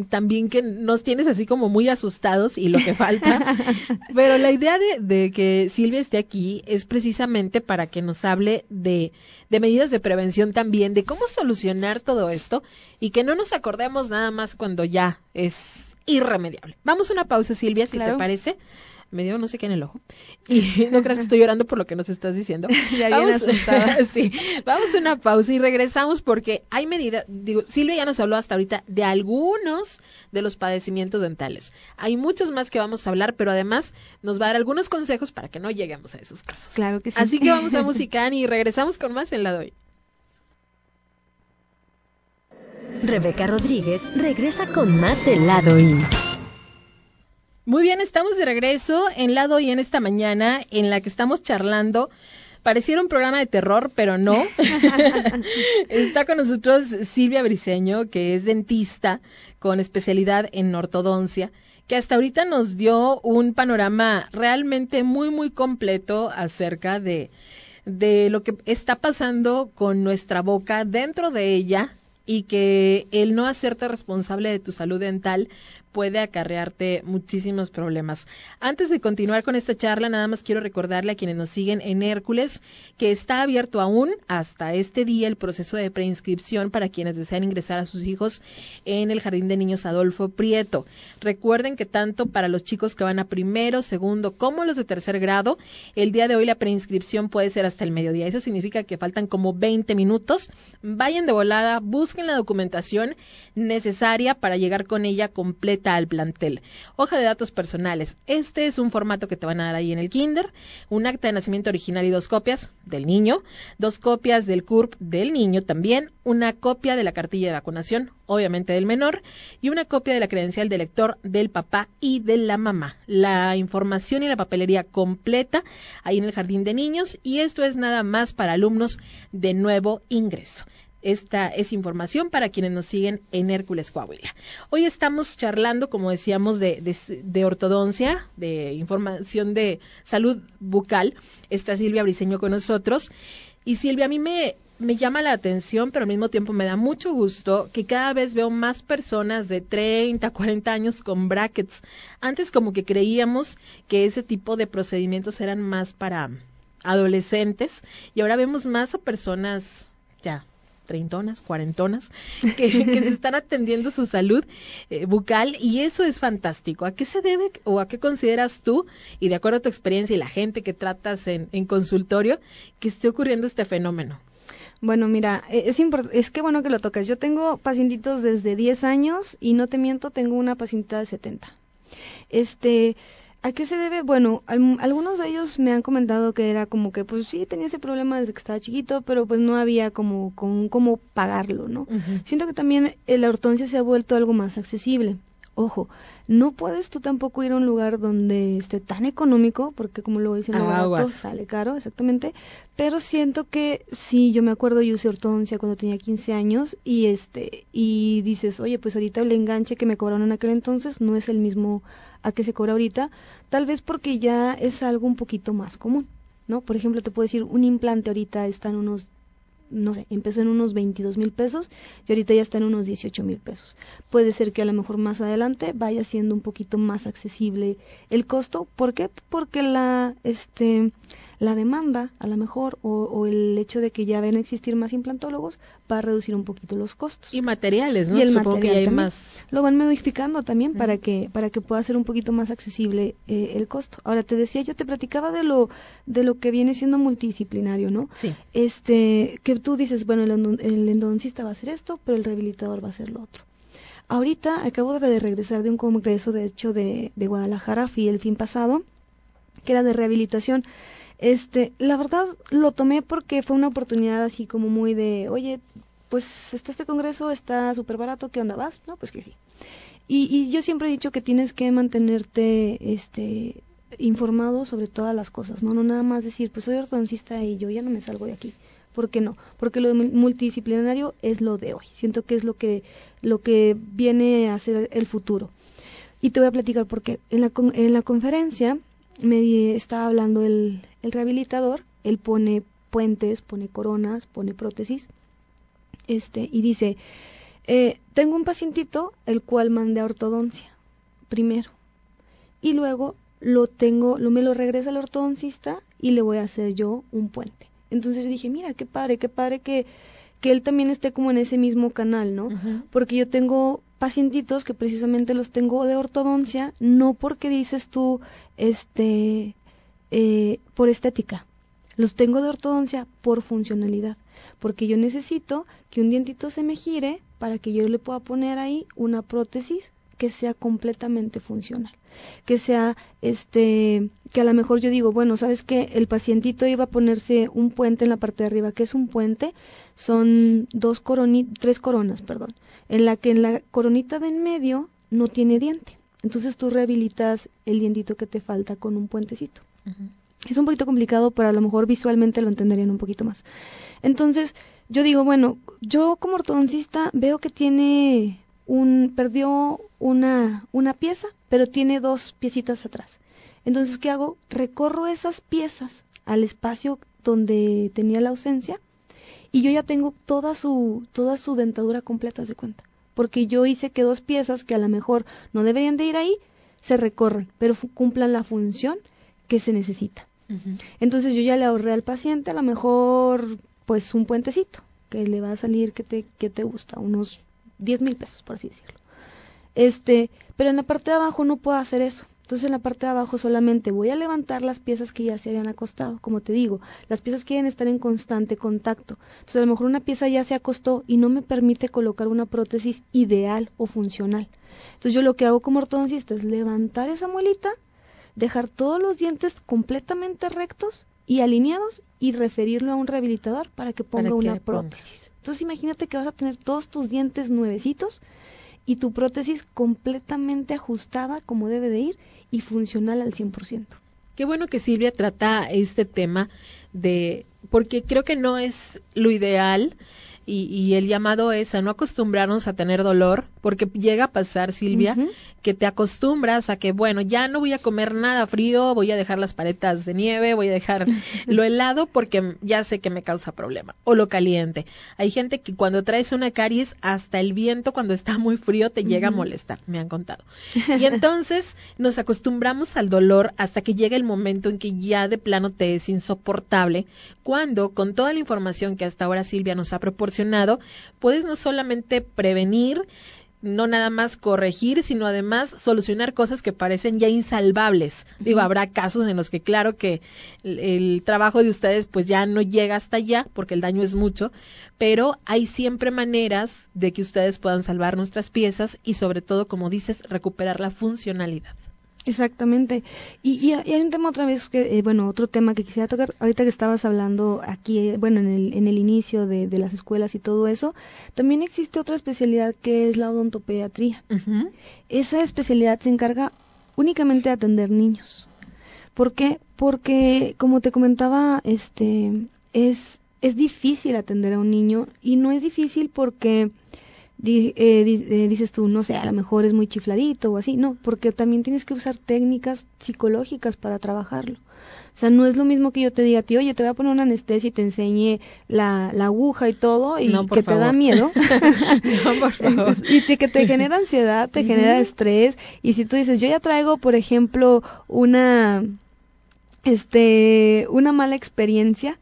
también que nos tienes así como muy asustados y lo que falta. Pero la idea de, de, que Silvia esté aquí es precisamente para que nos hable de, de medidas de prevención también, de cómo solucionar todo esto y que no nos acordemos nada más cuando ya es irremediable. Vamos a una pausa, Silvia, si te parece me dio no sé qué en el ojo. Y no creas que estoy llorando por lo que nos estás diciendo. ya vamos, asustada. sí, vamos a una pausa y regresamos porque hay medidas, digo, Silvia ya nos habló hasta ahorita de algunos de los padecimientos dentales. Hay muchos más que vamos a hablar, pero además nos va a dar algunos consejos para que no lleguemos a esos casos. Claro que sí. Así que vamos a Musicán y regresamos con más en la doy. Rebeca Rodríguez regresa con más del lado I. Muy bien, estamos de regreso en lado y en esta mañana en la que estamos charlando. Pareciera un programa de terror, pero no. Está con nosotros Silvia Briseño, que es dentista con especialidad en ortodoncia, que hasta ahorita nos dio un panorama realmente muy, muy completo acerca de, de lo que está pasando con nuestra boca dentro de ella y que el no hacerte responsable de tu salud dental puede acarrearte muchísimos problemas. Antes de continuar con esta charla, nada más quiero recordarle a quienes nos siguen en Hércules que está abierto aún hasta este día el proceso de preinscripción para quienes desean ingresar a sus hijos en el Jardín de Niños Adolfo Prieto. Recuerden que tanto para los chicos que van a primero, segundo, como los de tercer grado, el día de hoy la preinscripción puede ser hasta el mediodía. Eso significa que faltan como 20 minutos. Vayan de volada, busquen la documentación necesaria para llegar con ella completa al plantel. Hoja de datos personales. Este es un formato que te van a dar ahí en el kinder. Un acta de nacimiento original y dos copias del niño. Dos copias del CURP del niño también. Una copia de la cartilla de vacunación, obviamente del menor. Y una copia de la credencial de lector del papá y de la mamá. La información y la papelería completa ahí en el jardín de niños. Y esto es nada más para alumnos de nuevo ingreso. Esta es información para quienes nos siguen en Hércules Coahuila. Hoy estamos charlando, como decíamos, de, de, ortodoncia, de información de salud bucal. Está Silvia Briseño con nosotros. Y Silvia, a mí me, me llama la atención, pero al mismo tiempo me da mucho gusto que cada vez veo más personas de 30, 40 años con brackets. Antes como que creíamos que ese tipo de procedimientos eran más para adolescentes y ahora vemos más a personas ya treintonas, cuarentonas, que, se están atendiendo su salud eh, bucal y eso es fantástico. ¿A qué se debe o a qué consideras tú, y de acuerdo a tu experiencia y la gente que tratas en, en consultorio, que esté ocurriendo este fenómeno? Bueno, mira, e, es es que bueno que lo tocas. Yo tengo pacientitos desde 10 años y no te miento, tengo una pacientita de 70. Este, ¿A qué se debe? Bueno, algunos de ellos me han comentado que era como que, pues sí, tenía ese problema desde que estaba chiquito, pero pues no había como, con, cómo pagarlo, ¿no? Siento que también la ortodoncia se ha vuelto algo más accesible. Ojo, no puedes tú tampoco ir a un lugar donde esté tan económico, porque como lo dicen, barato sale caro, exactamente. Pero siento que sí, yo me acuerdo, yo usé ortodoncia cuando tenía 15 años y este y dices, oye, pues ahorita el enganche que me cobraron en aquel entonces no es el mismo a que se cobra ahorita, tal vez porque ya es algo un poquito más común, ¿no? Por ejemplo, te puedo decir, un implante ahorita está en unos, no sé, empezó en unos 22 mil pesos y ahorita ya está en unos 18 mil pesos. Puede ser que a lo mejor más adelante vaya siendo un poquito más accesible el costo. ¿Por qué? Porque la, este, la demanda, a lo mejor, o, el hecho de que ya ven existir más implantólogos, va a reducir un poquito los costos. Y materiales, ¿no? Y el Supongo que hay más. Lo van modificando también para que para que pueda ser un poquito más accesible eh, el costo. Ahora te decía, yo te platicaba de lo de lo que viene siendo multidisciplinario, ¿no? Sí. Este, que tú dices, bueno, el, el endodoncista va a hacer esto, pero el rehabilitador va a hacer lo otro. Ahorita acabo de regresar de un congreso, de hecho, de, de Guadalajara, fui el fin pasado, que era de rehabilitación. Este, la verdad lo tomé porque fue una oportunidad así como muy de, oye, pues está este congreso, está súper barato, ¿qué onda vas? No, pues que sí. Y, y yo siempre he dicho que tienes que mantenerte, este, informado sobre todas las cosas, ¿no? No nada más decir, pues soy ortodoncista y yo ya no me salgo de aquí. ¿Por qué no? Porque lo multidisciplinario es lo de hoy. Siento que es lo que, lo que viene a ser el futuro. Y te voy a platicar por qué. En la, en la conferencia me estaba hablando el, el rehabilitador, él pone puentes, pone coronas, pone prótesis, este, y dice, eh, tengo un pacientito el cual mandé a ortodoncia, primero, y luego lo tengo, lo, me lo regresa el ortodoncista y le voy a hacer yo un puente. Entonces yo dije, mira, qué padre, qué padre que, que él también esté como en ese mismo canal, ¿no? Porque yo tengo pacientitos que precisamente los tengo de ortodoncia, no porque dices tú, este, eh, por estética, los tengo de ortodoncia por funcionalidad, porque yo necesito que un dientito se me gire para que yo le pueda poner ahí una prótesis que sea completamente funcional que sea este que a lo mejor yo digo bueno sabes que el pacientito iba a ponerse un puente en la parte de arriba que es un puente son dos coronitas tres coronas perdón en la que en la coronita de en medio no tiene diente. Entonces tú rehabilitas el dientito que te falta con un puentecito es un poquito complicado pero a lo mejor visualmente lo entenderían un poquito más entonces yo digo bueno yo como ortodoncista veo que tiene un, perdió una, una pieza, pero tiene dos piecitas atrás. Entonces, ¿qué hago? Recorro esas piezas al espacio donde tenía la ausencia y yo ya tengo toda su, toda su dentadura completa, de cuenta. Porque yo hice que dos piezas que a lo mejor no deberían de ir ahí, se recorren, pero cumplan la función que se necesita. Entonces yo ya le ahorré al paciente a lo mejor pues un puentecito que le va a salir que te, que te gusta, unos 10 mil pesos, por así decirlo. Este, pero en la parte de abajo no puedo hacer eso. Entonces en la parte de abajo solamente voy a levantar las piezas que ya se habían acostado, como te digo, las piezas quieren estar en constante contacto. Entonces a lo mejor una pieza ya se acostó y no me permite colocar una prótesis ideal o funcional. Entonces yo lo que hago como ortodoncista es levantar esa muelita, dejar todos los dientes completamente rectos y alineados y referirlo a un rehabilitador para que ponga una prótesis. Entonces imagínate que vas a tener todos tus dientes nuevecitos y tu prótesis completamente ajustada como debe de ir y funcional al 100%. Qué bueno que Silvia trata este tema de, porque creo que no es lo ideal y, el llamado es a no acostumbrarnos a tener dolor, porque llega a pasar, Silvia, que te acostumbras a que, bueno, ya no voy a comer nada frío, voy a dejar las paletas de nieve, voy a dejar lo helado porque ya sé que me causa problema, o lo caliente. Hay gente que cuando traes una caries, hasta el viento cuando está muy frío te llega a molestar, me han contado. Y entonces nos acostumbramos al dolor hasta que llega el momento en que ya de plano te es insoportable, cuando con toda la información que hasta ahora Silvia nos ha proporcionado, puedes no solamente prevenir, no nada más corregir, sino además solucionar cosas que parecen ya insalvables. Digo, habrá casos en los que claro que el, trabajo de ustedes pues ya no llega hasta allá porque el daño es mucho, pero hay siempre maneras de que ustedes puedan salvar nuestras piezas y sobre todo, como dices, recuperar la funcionalidad. Exactamente. Y, y, hay un tema otra vez, que, eh, bueno, otro tema que quisiera tocar, ahorita que estabas hablando aquí, eh, bueno, en el, en el inicio de, de, las escuelas y todo eso, también existe otra especialidad que es la odontopediatría. Esa especialidad se encarga únicamente de atender niños. ¿Por qué? Porque, como te comentaba, este, es, es difícil atender a un niño y no es difícil porque eh, eh, dices tú, no sé, a lo mejor es muy chifladito o así, no, porque también tienes que usar técnicas psicológicas para trabajarlo. O sea, no es lo mismo que yo te diga a ti, oye, te voy a poner una anestesia y te enseñe la, la aguja y todo y que te da miedo. no, por favor. y que te genera ansiedad, te genera estrés. Y si tú dices, yo ya traigo, por ejemplo, una, este, una mala experiencia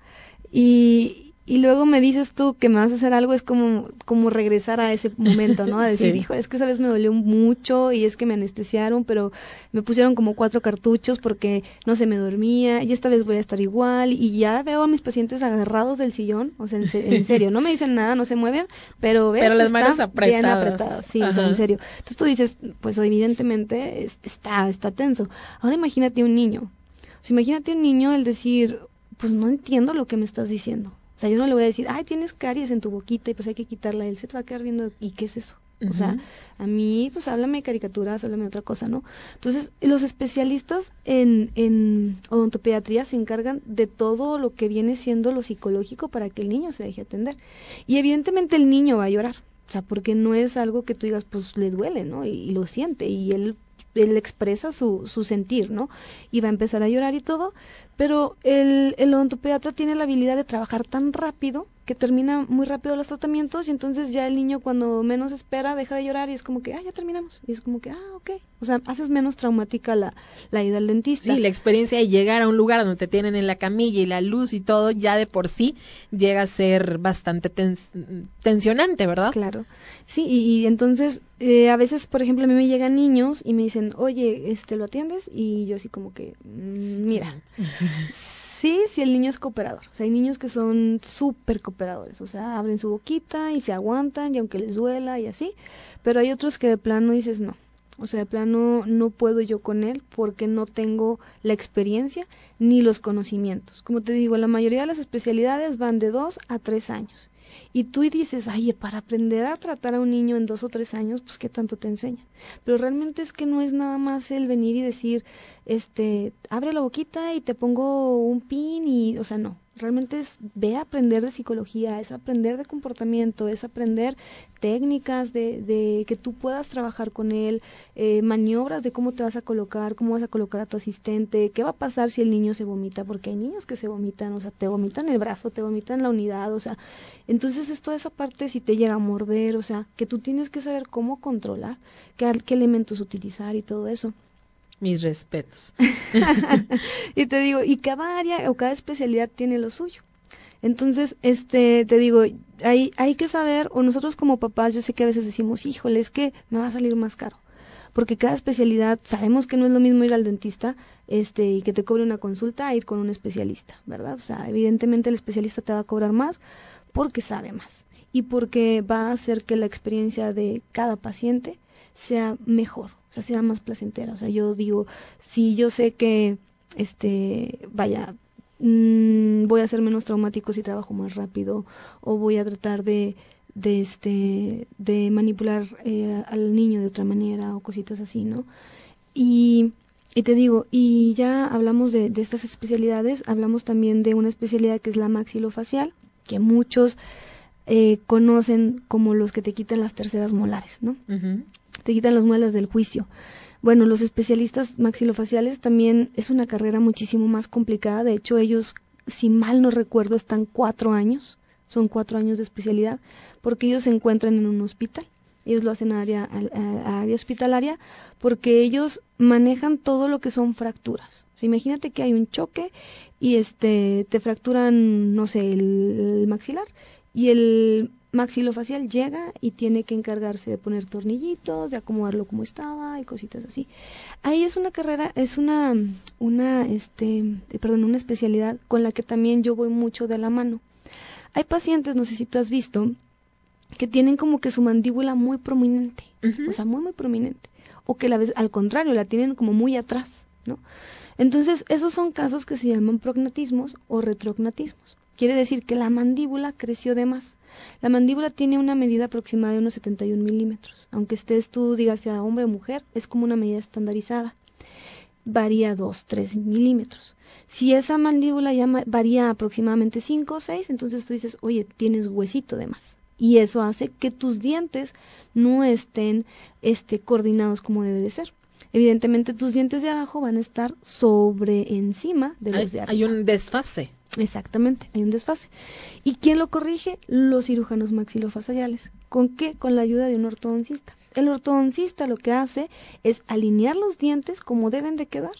y, y luego me dices tú que me vas a hacer algo, es como, como regresar a ese momento, ¿no? A decir, hijo, es que esa vez me dolió mucho y es que me anestesiaron, pero me pusieron como cuatro cartuchos porque no se me dormía y esta vez voy a estar igual y ya veo a mis pacientes agarrados del sillón, o sea, en, serio, no me dicen nada, no se mueven, pero ves pero las manos apretadas. bien apretadas, sí, o sea, en serio. Entonces tú dices, pues evidentemente está, está tenso. Ahora imagínate un niño, o sea, imagínate un niño el decir, pues no entiendo lo que me estás diciendo o sea, yo no le voy a decir, ay, tienes caries en tu boquita y pues hay que quitarla. Él se te va a quedar viendo, ¿y qué es eso? O sea, a mí, pues háblame de caricaturas, háblame de otra cosa, ¿no? Entonces, los especialistas en, en odontopediatría se encargan de todo lo que viene siendo lo psicológico para que el niño se deje atender. Y evidentemente el niño va a llorar, o sea, porque no es algo que tú digas, pues le duele, ¿no? Y, lo siente, y él él expresa su, su sentir, ¿no? Y va a empezar a llorar y todo, pero el, el odontopediatra tiene la habilidad de trabajar tan rápido que termina muy rápido los tratamientos y entonces ya el niño cuando menos espera deja de llorar y es como que, ah, ya terminamos. Y es como que, ah, ok. O sea, haces menos traumática la, la ida al dentista. Sí, la experiencia de llegar a un lugar donde te tienen en la camilla y la luz y todo, ya de por sí llega a ser bastante tensionante, ¿verdad? Claro. Sí, y, entonces eh, a veces, por ejemplo, a mí me llegan niños y me dicen, oye, este, ¿lo atiendes? Y yo así como que, mm, mira, sí, si el niño es cooperador. O sea, hay niños que son súper cooperadores. O sea, abren su boquita y se aguantan y aunque les duela y así. Pero hay otros que de plano dices, no. O sea, de plano no puedo yo con él porque no tengo la experiencia ni los conocimientos. Como te digo, la mayoría de las especialidades van de dos a tres años. Y tú dices, ay, para aprender a tratar a un niño en dos o tres años, pues qué tanto te enseñan. Pero realmente es que no es nada más el venir y decir, este, abre la boquita y te pongo un pin y, o sea, no realmente es ve aprender de psicología, es aprender de comportamiento, es aprender técnicas de, de que tú puedas trabajar con él, eh, maniobras de cómo te vas a colocar, cómo vas a colocar a tu asistente, qué va a pasar si el niño se vomita, porque hay niños que se vomitan, o sea, te vomitan el brazo, te vomitan la unidad, o sea, entonces es toda esa parte si te llega a morder, o sea, que tú tienes que saber cómo controlar, qué, qué elementos utilizar y todo eso. Mis respetos. y te digo, y cada área o cada especialidad tiene lo suyo. Entonces, este, te digo, hay, hay que saber, o nosotros como papás, yo sé que a veces decimos, híjole, es que me va a salir más caro. Porque cada especialidad, sabemos que no es lo mismo ir al dentista, este, y que te cobre una consulta a ir con un especialista, ¿verdad? O sea, evidentemente el especialista te va a cobrar más porque sabe más y porque va a hacer que la experiencia de cada paciente sea mejor o sea, sea más placentera. O sea, yo digo, si yo sé que, este, vaya, mmm, voy a ser menos traumático si trabajo más rápido, o voy a tratar de, de este, de manipular eh, al niño de otra manera, o cositas así, ¿no? Y, y te digo, y ya hablamos de, de estas especialidades, hablamos también de una especialidad que es la maxilofacial, que muchos eh, conocen como los que te quitan las terceras molares, ¿no? Te quitan las muelas del juicio. Bueno, los especialistas maxilofaciales también es una carrera muchísimo más complicada. De hecho, ellos, si mal no recuerdo, están cuatro años, son cuatro años de especialidad, porque ellos se encuentran en un hospital. Ellos lo hacen a área, a, área hospitalaria porque ellos manejan todo lo que son fracturas. Imagínate que hay un choque y este te fracturan, no sé, el maxilar y el maxilofacial llega y tiene que encargarse de poner tornillitos, de acomodarlo como estaba y cositas así. Ahí es una carrera, es una, una, este, perdón, una especialidad con la que también yo voy mucho de la mano. Hay pacientes, no sé si tú has visto, que tienen como que su mandíbula muy prominente, o sea, muy, muy prominente, o que la vez, al contrario, la tienen como muy atrás, ¿no? Entonces, esos son casos que se llaman prognatismos o retrognatismos. Quiere decir que la mandíbula creció de más. La mandíbula tiene una medida aproximada de unos 71 milímetros. Aunque estés tú, digas sea hombre o mujer, es como una medida estandarizada. Varía 2, 3 milímetros. Si esa mandíbula ya varía aproximadamente 5 o 6, entonces tú dices, oye, tienes huesito de más. Y eso hace que tus dientes no estén este, coordinados como debe de ser. Evidentemente tus dientes de abajo van a estar sobre encima de los de arriba. Hay un desfase. Exactamente, hay un desfase. ¿Y quién lo corrige? Los cirujanos maxilofaciales. ¿Con qué? Con la ayuda de un ortodoncista. El ortodoncista lo que hace es alinear los dientes como deben de quedar.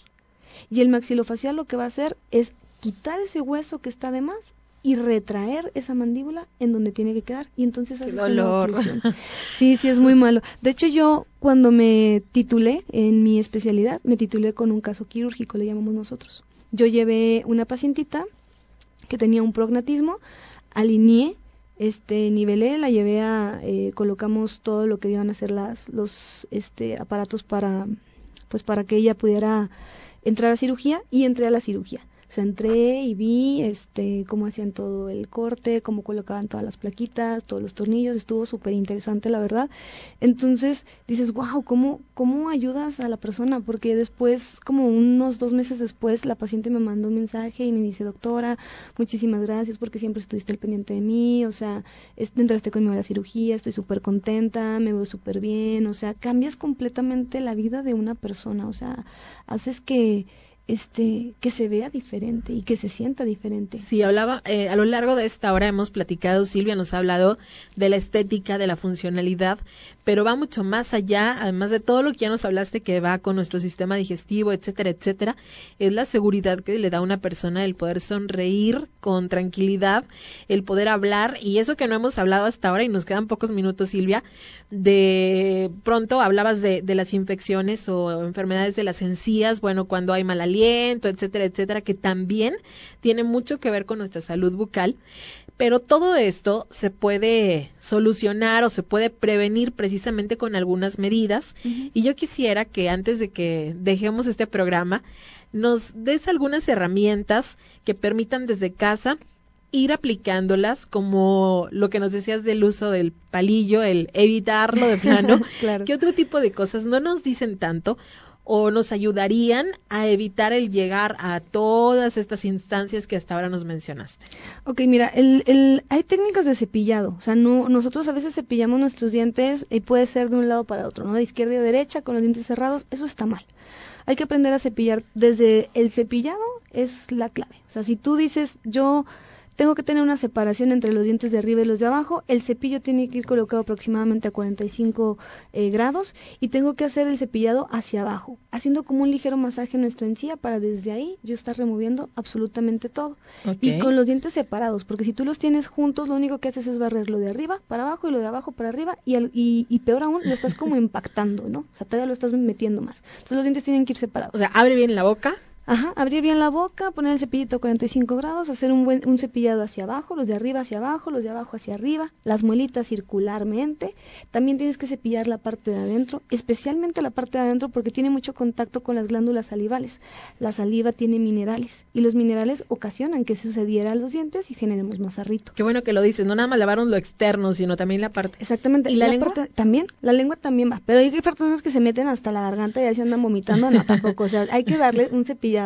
Y el maxilofacial lo que va a hacer es quitar ese hueso que está de más y retraer esa mandíbula en donde tiene que quedar y entonces hace dolor. Sí, sí es muy malo. De hecho yo cuando me titulé en mi especialidad me titulé con un caso quirúrgico le llamamos nosotros. Yo llevé una pacientita que tenía un prognatismo, alineé, este, nivelé, la llevé a, eh, colocamos todo lo que iban a ser las, los este, aparatos para, pues para que ella pudiera entrar a cirugía y entré a la cirugía. O sea, entré y vi este cómo hacían todo el corte, cómo colocaban todas las plaquitas, todos los tornillos, estuvo súper interesante, la verdad. Entonces dices, wow, ¿cómo, ¿cómo ayudas a la persona? Porque después, como unos dos meses después, la paciente me mandó un mensaje y me dice, doctora, muchísimas gracias porque siempre estuviste al pendiente de mí, o sea, entraste conmigo a la cirugía, estoy súper contenta, me veo súper bien, o sea, cambias completamente la vida de una persona, o sea, haces que este, que se vea diferente y que se sienta diferente. Sí, hablaba, eh, a lo largo de esta hora hemos platicado, Silvia nos ha hablado de la estética, de la funcionalidad, pero va mucho más allá, además de todo lo que ya nos hablaste que va con nuestro sistema digestivo, etcétera, etcétera, es la seguridad que le da a una persona el poder sonreír con tranquilidad, el poder hablar, y eso que no hemos hablado hasta ahora, y nos quedan pocos minutos, Silvia, de pronto hablabas de, de las infecciones o enfermedades de las encías, bueno, cuando hay mala etcétera, etcétera, que también tiene mucho que ver con nuestra salud bucal. Pero todo esto se puede solucionar o se puede prevenir precisamente con algunas medidas. Y yo quisiera que antes de que dejemos este programa, nos des algunas herramientas que permitan desde casa ir aplicándolas como lo que nos decías del uso del palillo, el evitarlo de plano, claro. ¿qué otro tipo de cosas no nos dicen tanto o nos ayudarían a evitar el llegar a todas estas instancias que hasta ahora nos mencionaste? Ok, mira, el, el, hay técnicas de cepillado, o sea, no, nosotros a veces cepillamos nuestros dientes y puede ser de un lado para otro, ¿no? De izquierda a derecha con los dientes cerrados, eso está mal. Hay que aprender a cepillar desde el cepillado es la clave. O sea, si tú dices, yo tengo que tener una separación entre los dientes de arriba y los de abajo. El cepillo tiene que ir colocado aproximadamente a 45 eh, grados y tengo que hacer el cepillado hacia abajo, haciendo como un ligero masaje en nuestra encía para desde ahí yo estar removiendo absolutamente todo. Y con los dientes separados, porque si tú los tienes juntos, lo único que haces es barrer lo de arriba para abajo y lo de abajo para arriba y, y, y peor aún, lo estás como impactando, ¿no? O sea, todavía lo estás metiendo más. Entonces los dientes tienen que ir separados. O sea, abre bien la boca Ajá, abrir bien la boca, poner el cepillito a 45 grados, hacer un buen un cepillado hacia abajo, los de arriba hacia abajo, los de abajo hacia arriba, las muelitas circularmente. También tienes que cepillar la parte de adentro, especialmente la parte de adentro porque tiene mucho contacto con las glándulas salivales. La saliva tiene minerales y los minerales ocasionan que se sucediera a los dientes y generemos más arrito. Qué bueno que lo dices, no nada más lavaron lo externo, sino también la parte. Exactamente. ¿Y la, lengua? también, la lengua también va, pero hay personas que se meten hasta la garganta y se andan vomitando, no tampoco, o sea, hay que darle un cepillado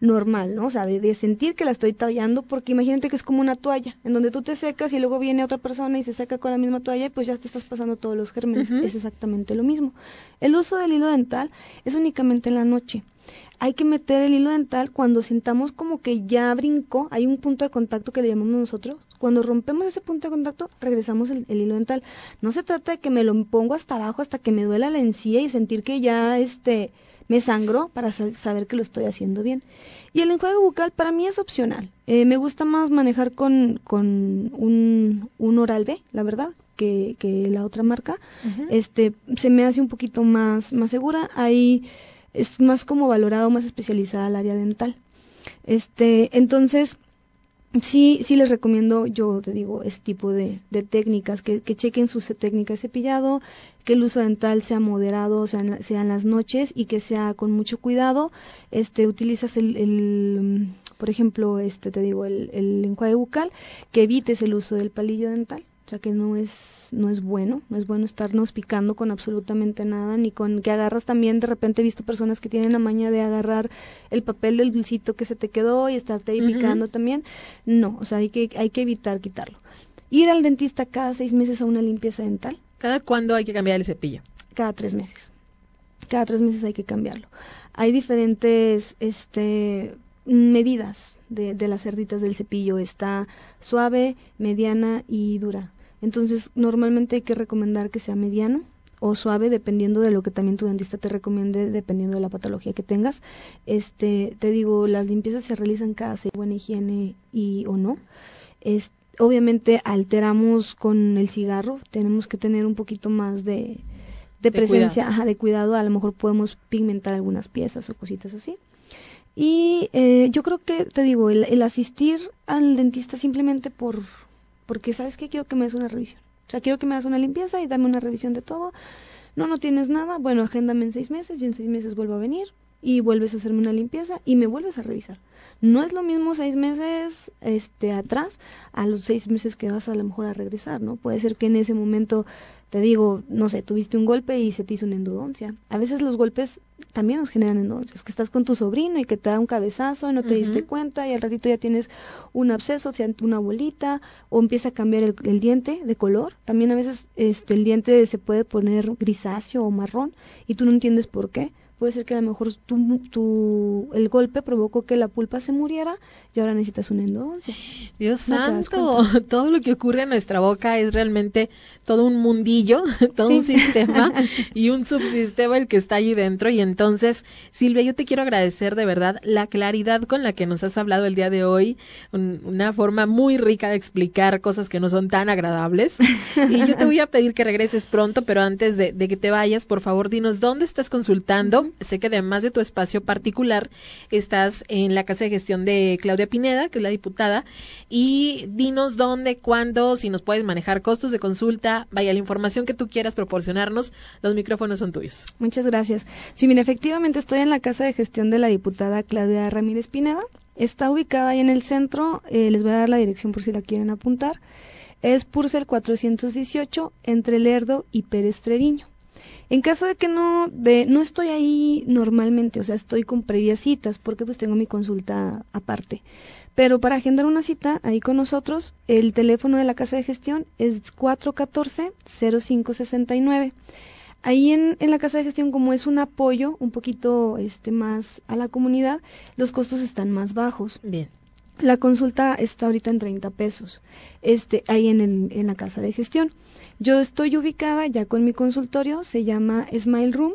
normal, ¿no? O sea, de, sentir que la estoy tallando, porque imagínate que es como una toalla, en donde tú te secas y luego viene otra persona y se seca con la misma toalla y pues ya te estás pasando todos los gérmenes. Es exactamente lo mismo. El uso del hilo dental es únicamente en la noche hay que meter el hilo dental cuando sintamos como que ya brincó, hay un punto de contacto que le llamamos nosotros. Cuando rompemos ese punto de contacto, regresamos el, hilo dental. No se trata de que me lo pongo hasta abajo hasta que me duela la encía y sentir que ya este me sangró para saber que lo estoy haciendo bien. Y el enjuague bucal para mí es opcional. Eh, me gusta más manejar con, con un, un Oral B, la verdad, que, que la otra marca. Este se me hace un poquito más, más segura. Ahí es más como valorado, más especializada el área dental. Este, entonces, sí, sí les recomiendo, yo te digo, este tipo de, técnicas, que, que, chequen su técnica de cepillado, que el uso dental sea moderado, o sea, en, las noches y que sea con mucho cuidado. Este, utilizas el, el por ejemplo, este, te digo, el, el enjuague bucal, que evites el uso del palillo dental o sea que no es, no es bueno, no es bueno estarnos picando con absolutamente nada, ni con que agarras también, de repente he visto personas que tienen la maña de agarrar el papel del dulcito que se te quedó y estarte ahí picando también. No, o sea, hay que, hay que evitar quitarlo. Ir al dentista cada seis meses a una limpieza dental. ¿Cada cuándo hay que cambiar el cepillo? Cada tres meses. Cada tres meses hay que cambiarlo. Hay diferentes, este, medidas de, de las cerditas del cepillo. Está suave, mediana y dura entonces, normalmente hay que recomendar que sea mediano o suave dependiendo de lo que también tu dentista te recomiende dependiendo de la patología que tengas. Este, te digo, las limpiezas se realizan cada seis buena higiene y o no. Es, obviamente alteramos con el cigarro, tenemos que tener un poquito más de, de, presencia, Ajá, de cuidado, a lo mejor podemos pigmentar algunas piezas o cositas así. Y eh, yo creo que, te digo, el asistir al dentista simplemente por porque sabes que quiero que me des una revisión. O sea, quiero que me hagas una limpieza y dame una revisión de todo. No, no tienes nada. Bueno, agéndame en seis meses y en seis meses vuelvo a venir y vuelves a hacerme una limpieza y me vuelves a revisar. No es lo mismo seis meses este, atrás a los seis meses que vas a lo mejor a regresar, ¿no? Puede ser que en ese momento te digo, no sé, tuviste un golpe y se te hizo una endodoncia. A veces los golpes también nos generan endodoncias, que estás con tu sobrino y que te da un cabezazo y no te diste cuenta y al ratito ya tienes un absceso, o sea, una bolita o empieza a cambiar el, el, diente de color. También a veces este, el diente se puede poner grisáceo o marrón y tú no entiendes por qué puede ser que a lo mejor tu, tu, el golpe provocó que la pulpa se muriera y ahora necesitas una endodoncia. Dios santo, todo lo que ocurre en nuestra boca es realmente todo un mundillo, todo un sistema y un subsistema el que está allí dentro. Y entonces, Silvia, yo te quiero agradecer de verdad la claridad con la que nos has hablado el día de hoy, una forma muy rica de explicar cosas que no son tan agradables. Y yo te voy a pedir que regreses pronto, pero antes de, de que te vayas, por favor, dinos dónde estás consultando sé que además de tu espacio particular, estás en la Casa de Gestión de Claudia Pineda, que es la diputada, y dinos dónde, cuándo, si nos puedes manejar costos de consulta, vaya la información que tú quieras proporcionarnos, los micrófonos son tuyos. Muchas gracias. Sí, mira, efectivamente estoy en la Casa de Gestión de la diputada Claudia Ramírez Pineda. Está ubicada ahí en el centro, eh, les voy a dar la dirección por si la quieren apuntar. Es Purcell 418 entre Lerdo y Pérez Treviño. En caso de que no, de, no estoy ahí normalmente, o sea, estoy con previas citas, porque pues tengo mi consulta aparte. Pero para agendar una cita ahí con nosotros, el teléfono de la casa de gestión es 414-0569. Ahí en, en, la casa de gestión, como es un apoyo un poquito este, más a la comunidad, los costos están más bajos. Bien. La consulta está ahorita en 30 pesos, este, ahí en, el, en la casa de gestión. Yo estoy ubicada ya con mi consultorio, se llama Smile Room.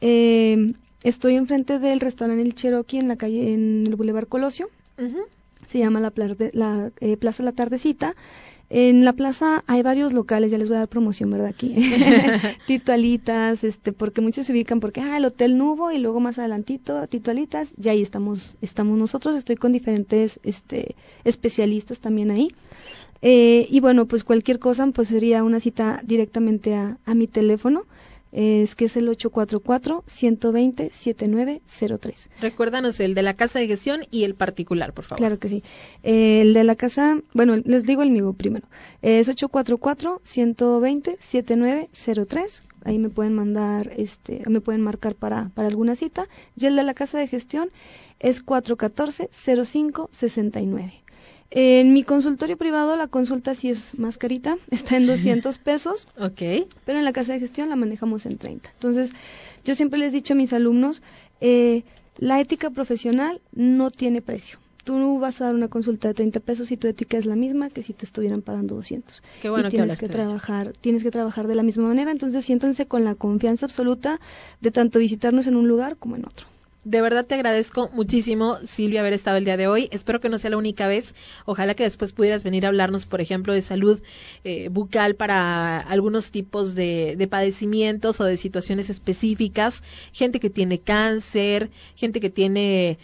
Eh, estoy enfrente del restaurante El Cherokee en la calle, en el Boulevard Colosio. Se llama la, la eh, Plaza La Tardecita. En la plaza hay varios locales, ya les voy a dar promoción, ¿verdad? Aquí. Titualitas, este, porque muchos se ubican porque, ah, el Hotel Nubo y luego más adelantito, Titualitas, y ahí estamos, estamos nosotros, estoy con diferentes, este, especialistas también ahí. Eh, y bueno, pues cualquier cosa, pues sería una cita directamente a, a mi teléfono, es que es el 844-120-7903. Recuérdanos el de la casa de gestión y el particular, por favor. Claro que sí. el de la casa, bueno, les digo el mío primero. Es 844-120-7903. Ahí me pueden mandar, este, me pueden marcar para, para alguna cita. Y el de la casa de gestión es 414-0569. En mi consultorio privado la consulta sí es más carita, está en 200 pesos. ok. Pero en la casa de gestión la manejamos en 30. Entonces, yo siempre les he dicho a mis alumnos, eh, la ética profesional no tiene precio. Tú vas a dar una consulta de 30 pesos y tu ética es la misma que si te estuvieran pagando 200. Qué bueno y tienes que, trabajar, tienes que trabajar de la misma manera, entonces siéntanse con la confianza absoluta de tanto visitarnos en un lugar como en otro de verdad te agradezco muchísimo, Silvia, haber estado el día de hoy. Espero que no sea la única vez. Ojalá que después pudieras venir a hablarnos, por ejemplo, de salud eh, bucal para algunos tipos de, de padecimientos o de situaciones específicas. Gente que tiene cáncer, gente que tiene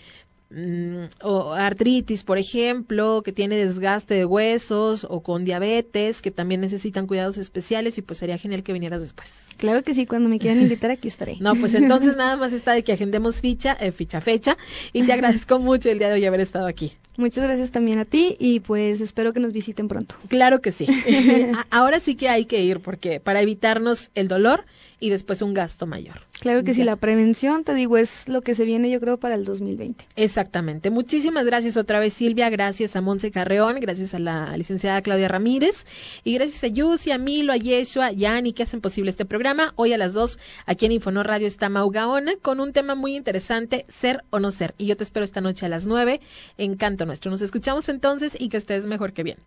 Mm, o artritis, por ejemplo, que tiene desgaste de huesos o con diabetes, que también necesitan cuidados especiales y pues sería genial que vinieras después. Claro que sí, cuando me quieran invitar aquí estaré. No, pues entonces nada más está de que agendemos ficha, eh, ficha fecha y te agradezco mucho el día de hoy haber estado aquí. Muchas gracias también a ti y pues espero que nos visiten pronto. Claro que sí. Ahora sí que hay que ir porque para evitarnos el dolor y después un gasto mayor. Claro que sí, la prevención, te digo, es lo que se viene yo creo para el 2020. Exactamente. Muchísimas gracias otra vez Silvia, gracias a Monse Carreón, gracias a la licenciada Claudia Ramírez y gracias a Yusi, a Milo, a Yeshua, a Yani que hacen posible este programa. Hoy a las dos aquí en Infonor Radio está Maugaona con un tema muy interesante, ser o no ser. Y yo te espero esta noche a las nueve en Canto Nuestro. Nos escuchamos entonces y que estés mejor que bien.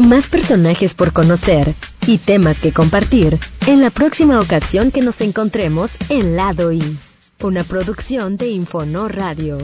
Más personajes por conocer y temas que compartir en la próxima ocasión que nos encontremos en Lado I, una producción de Infonor Radio.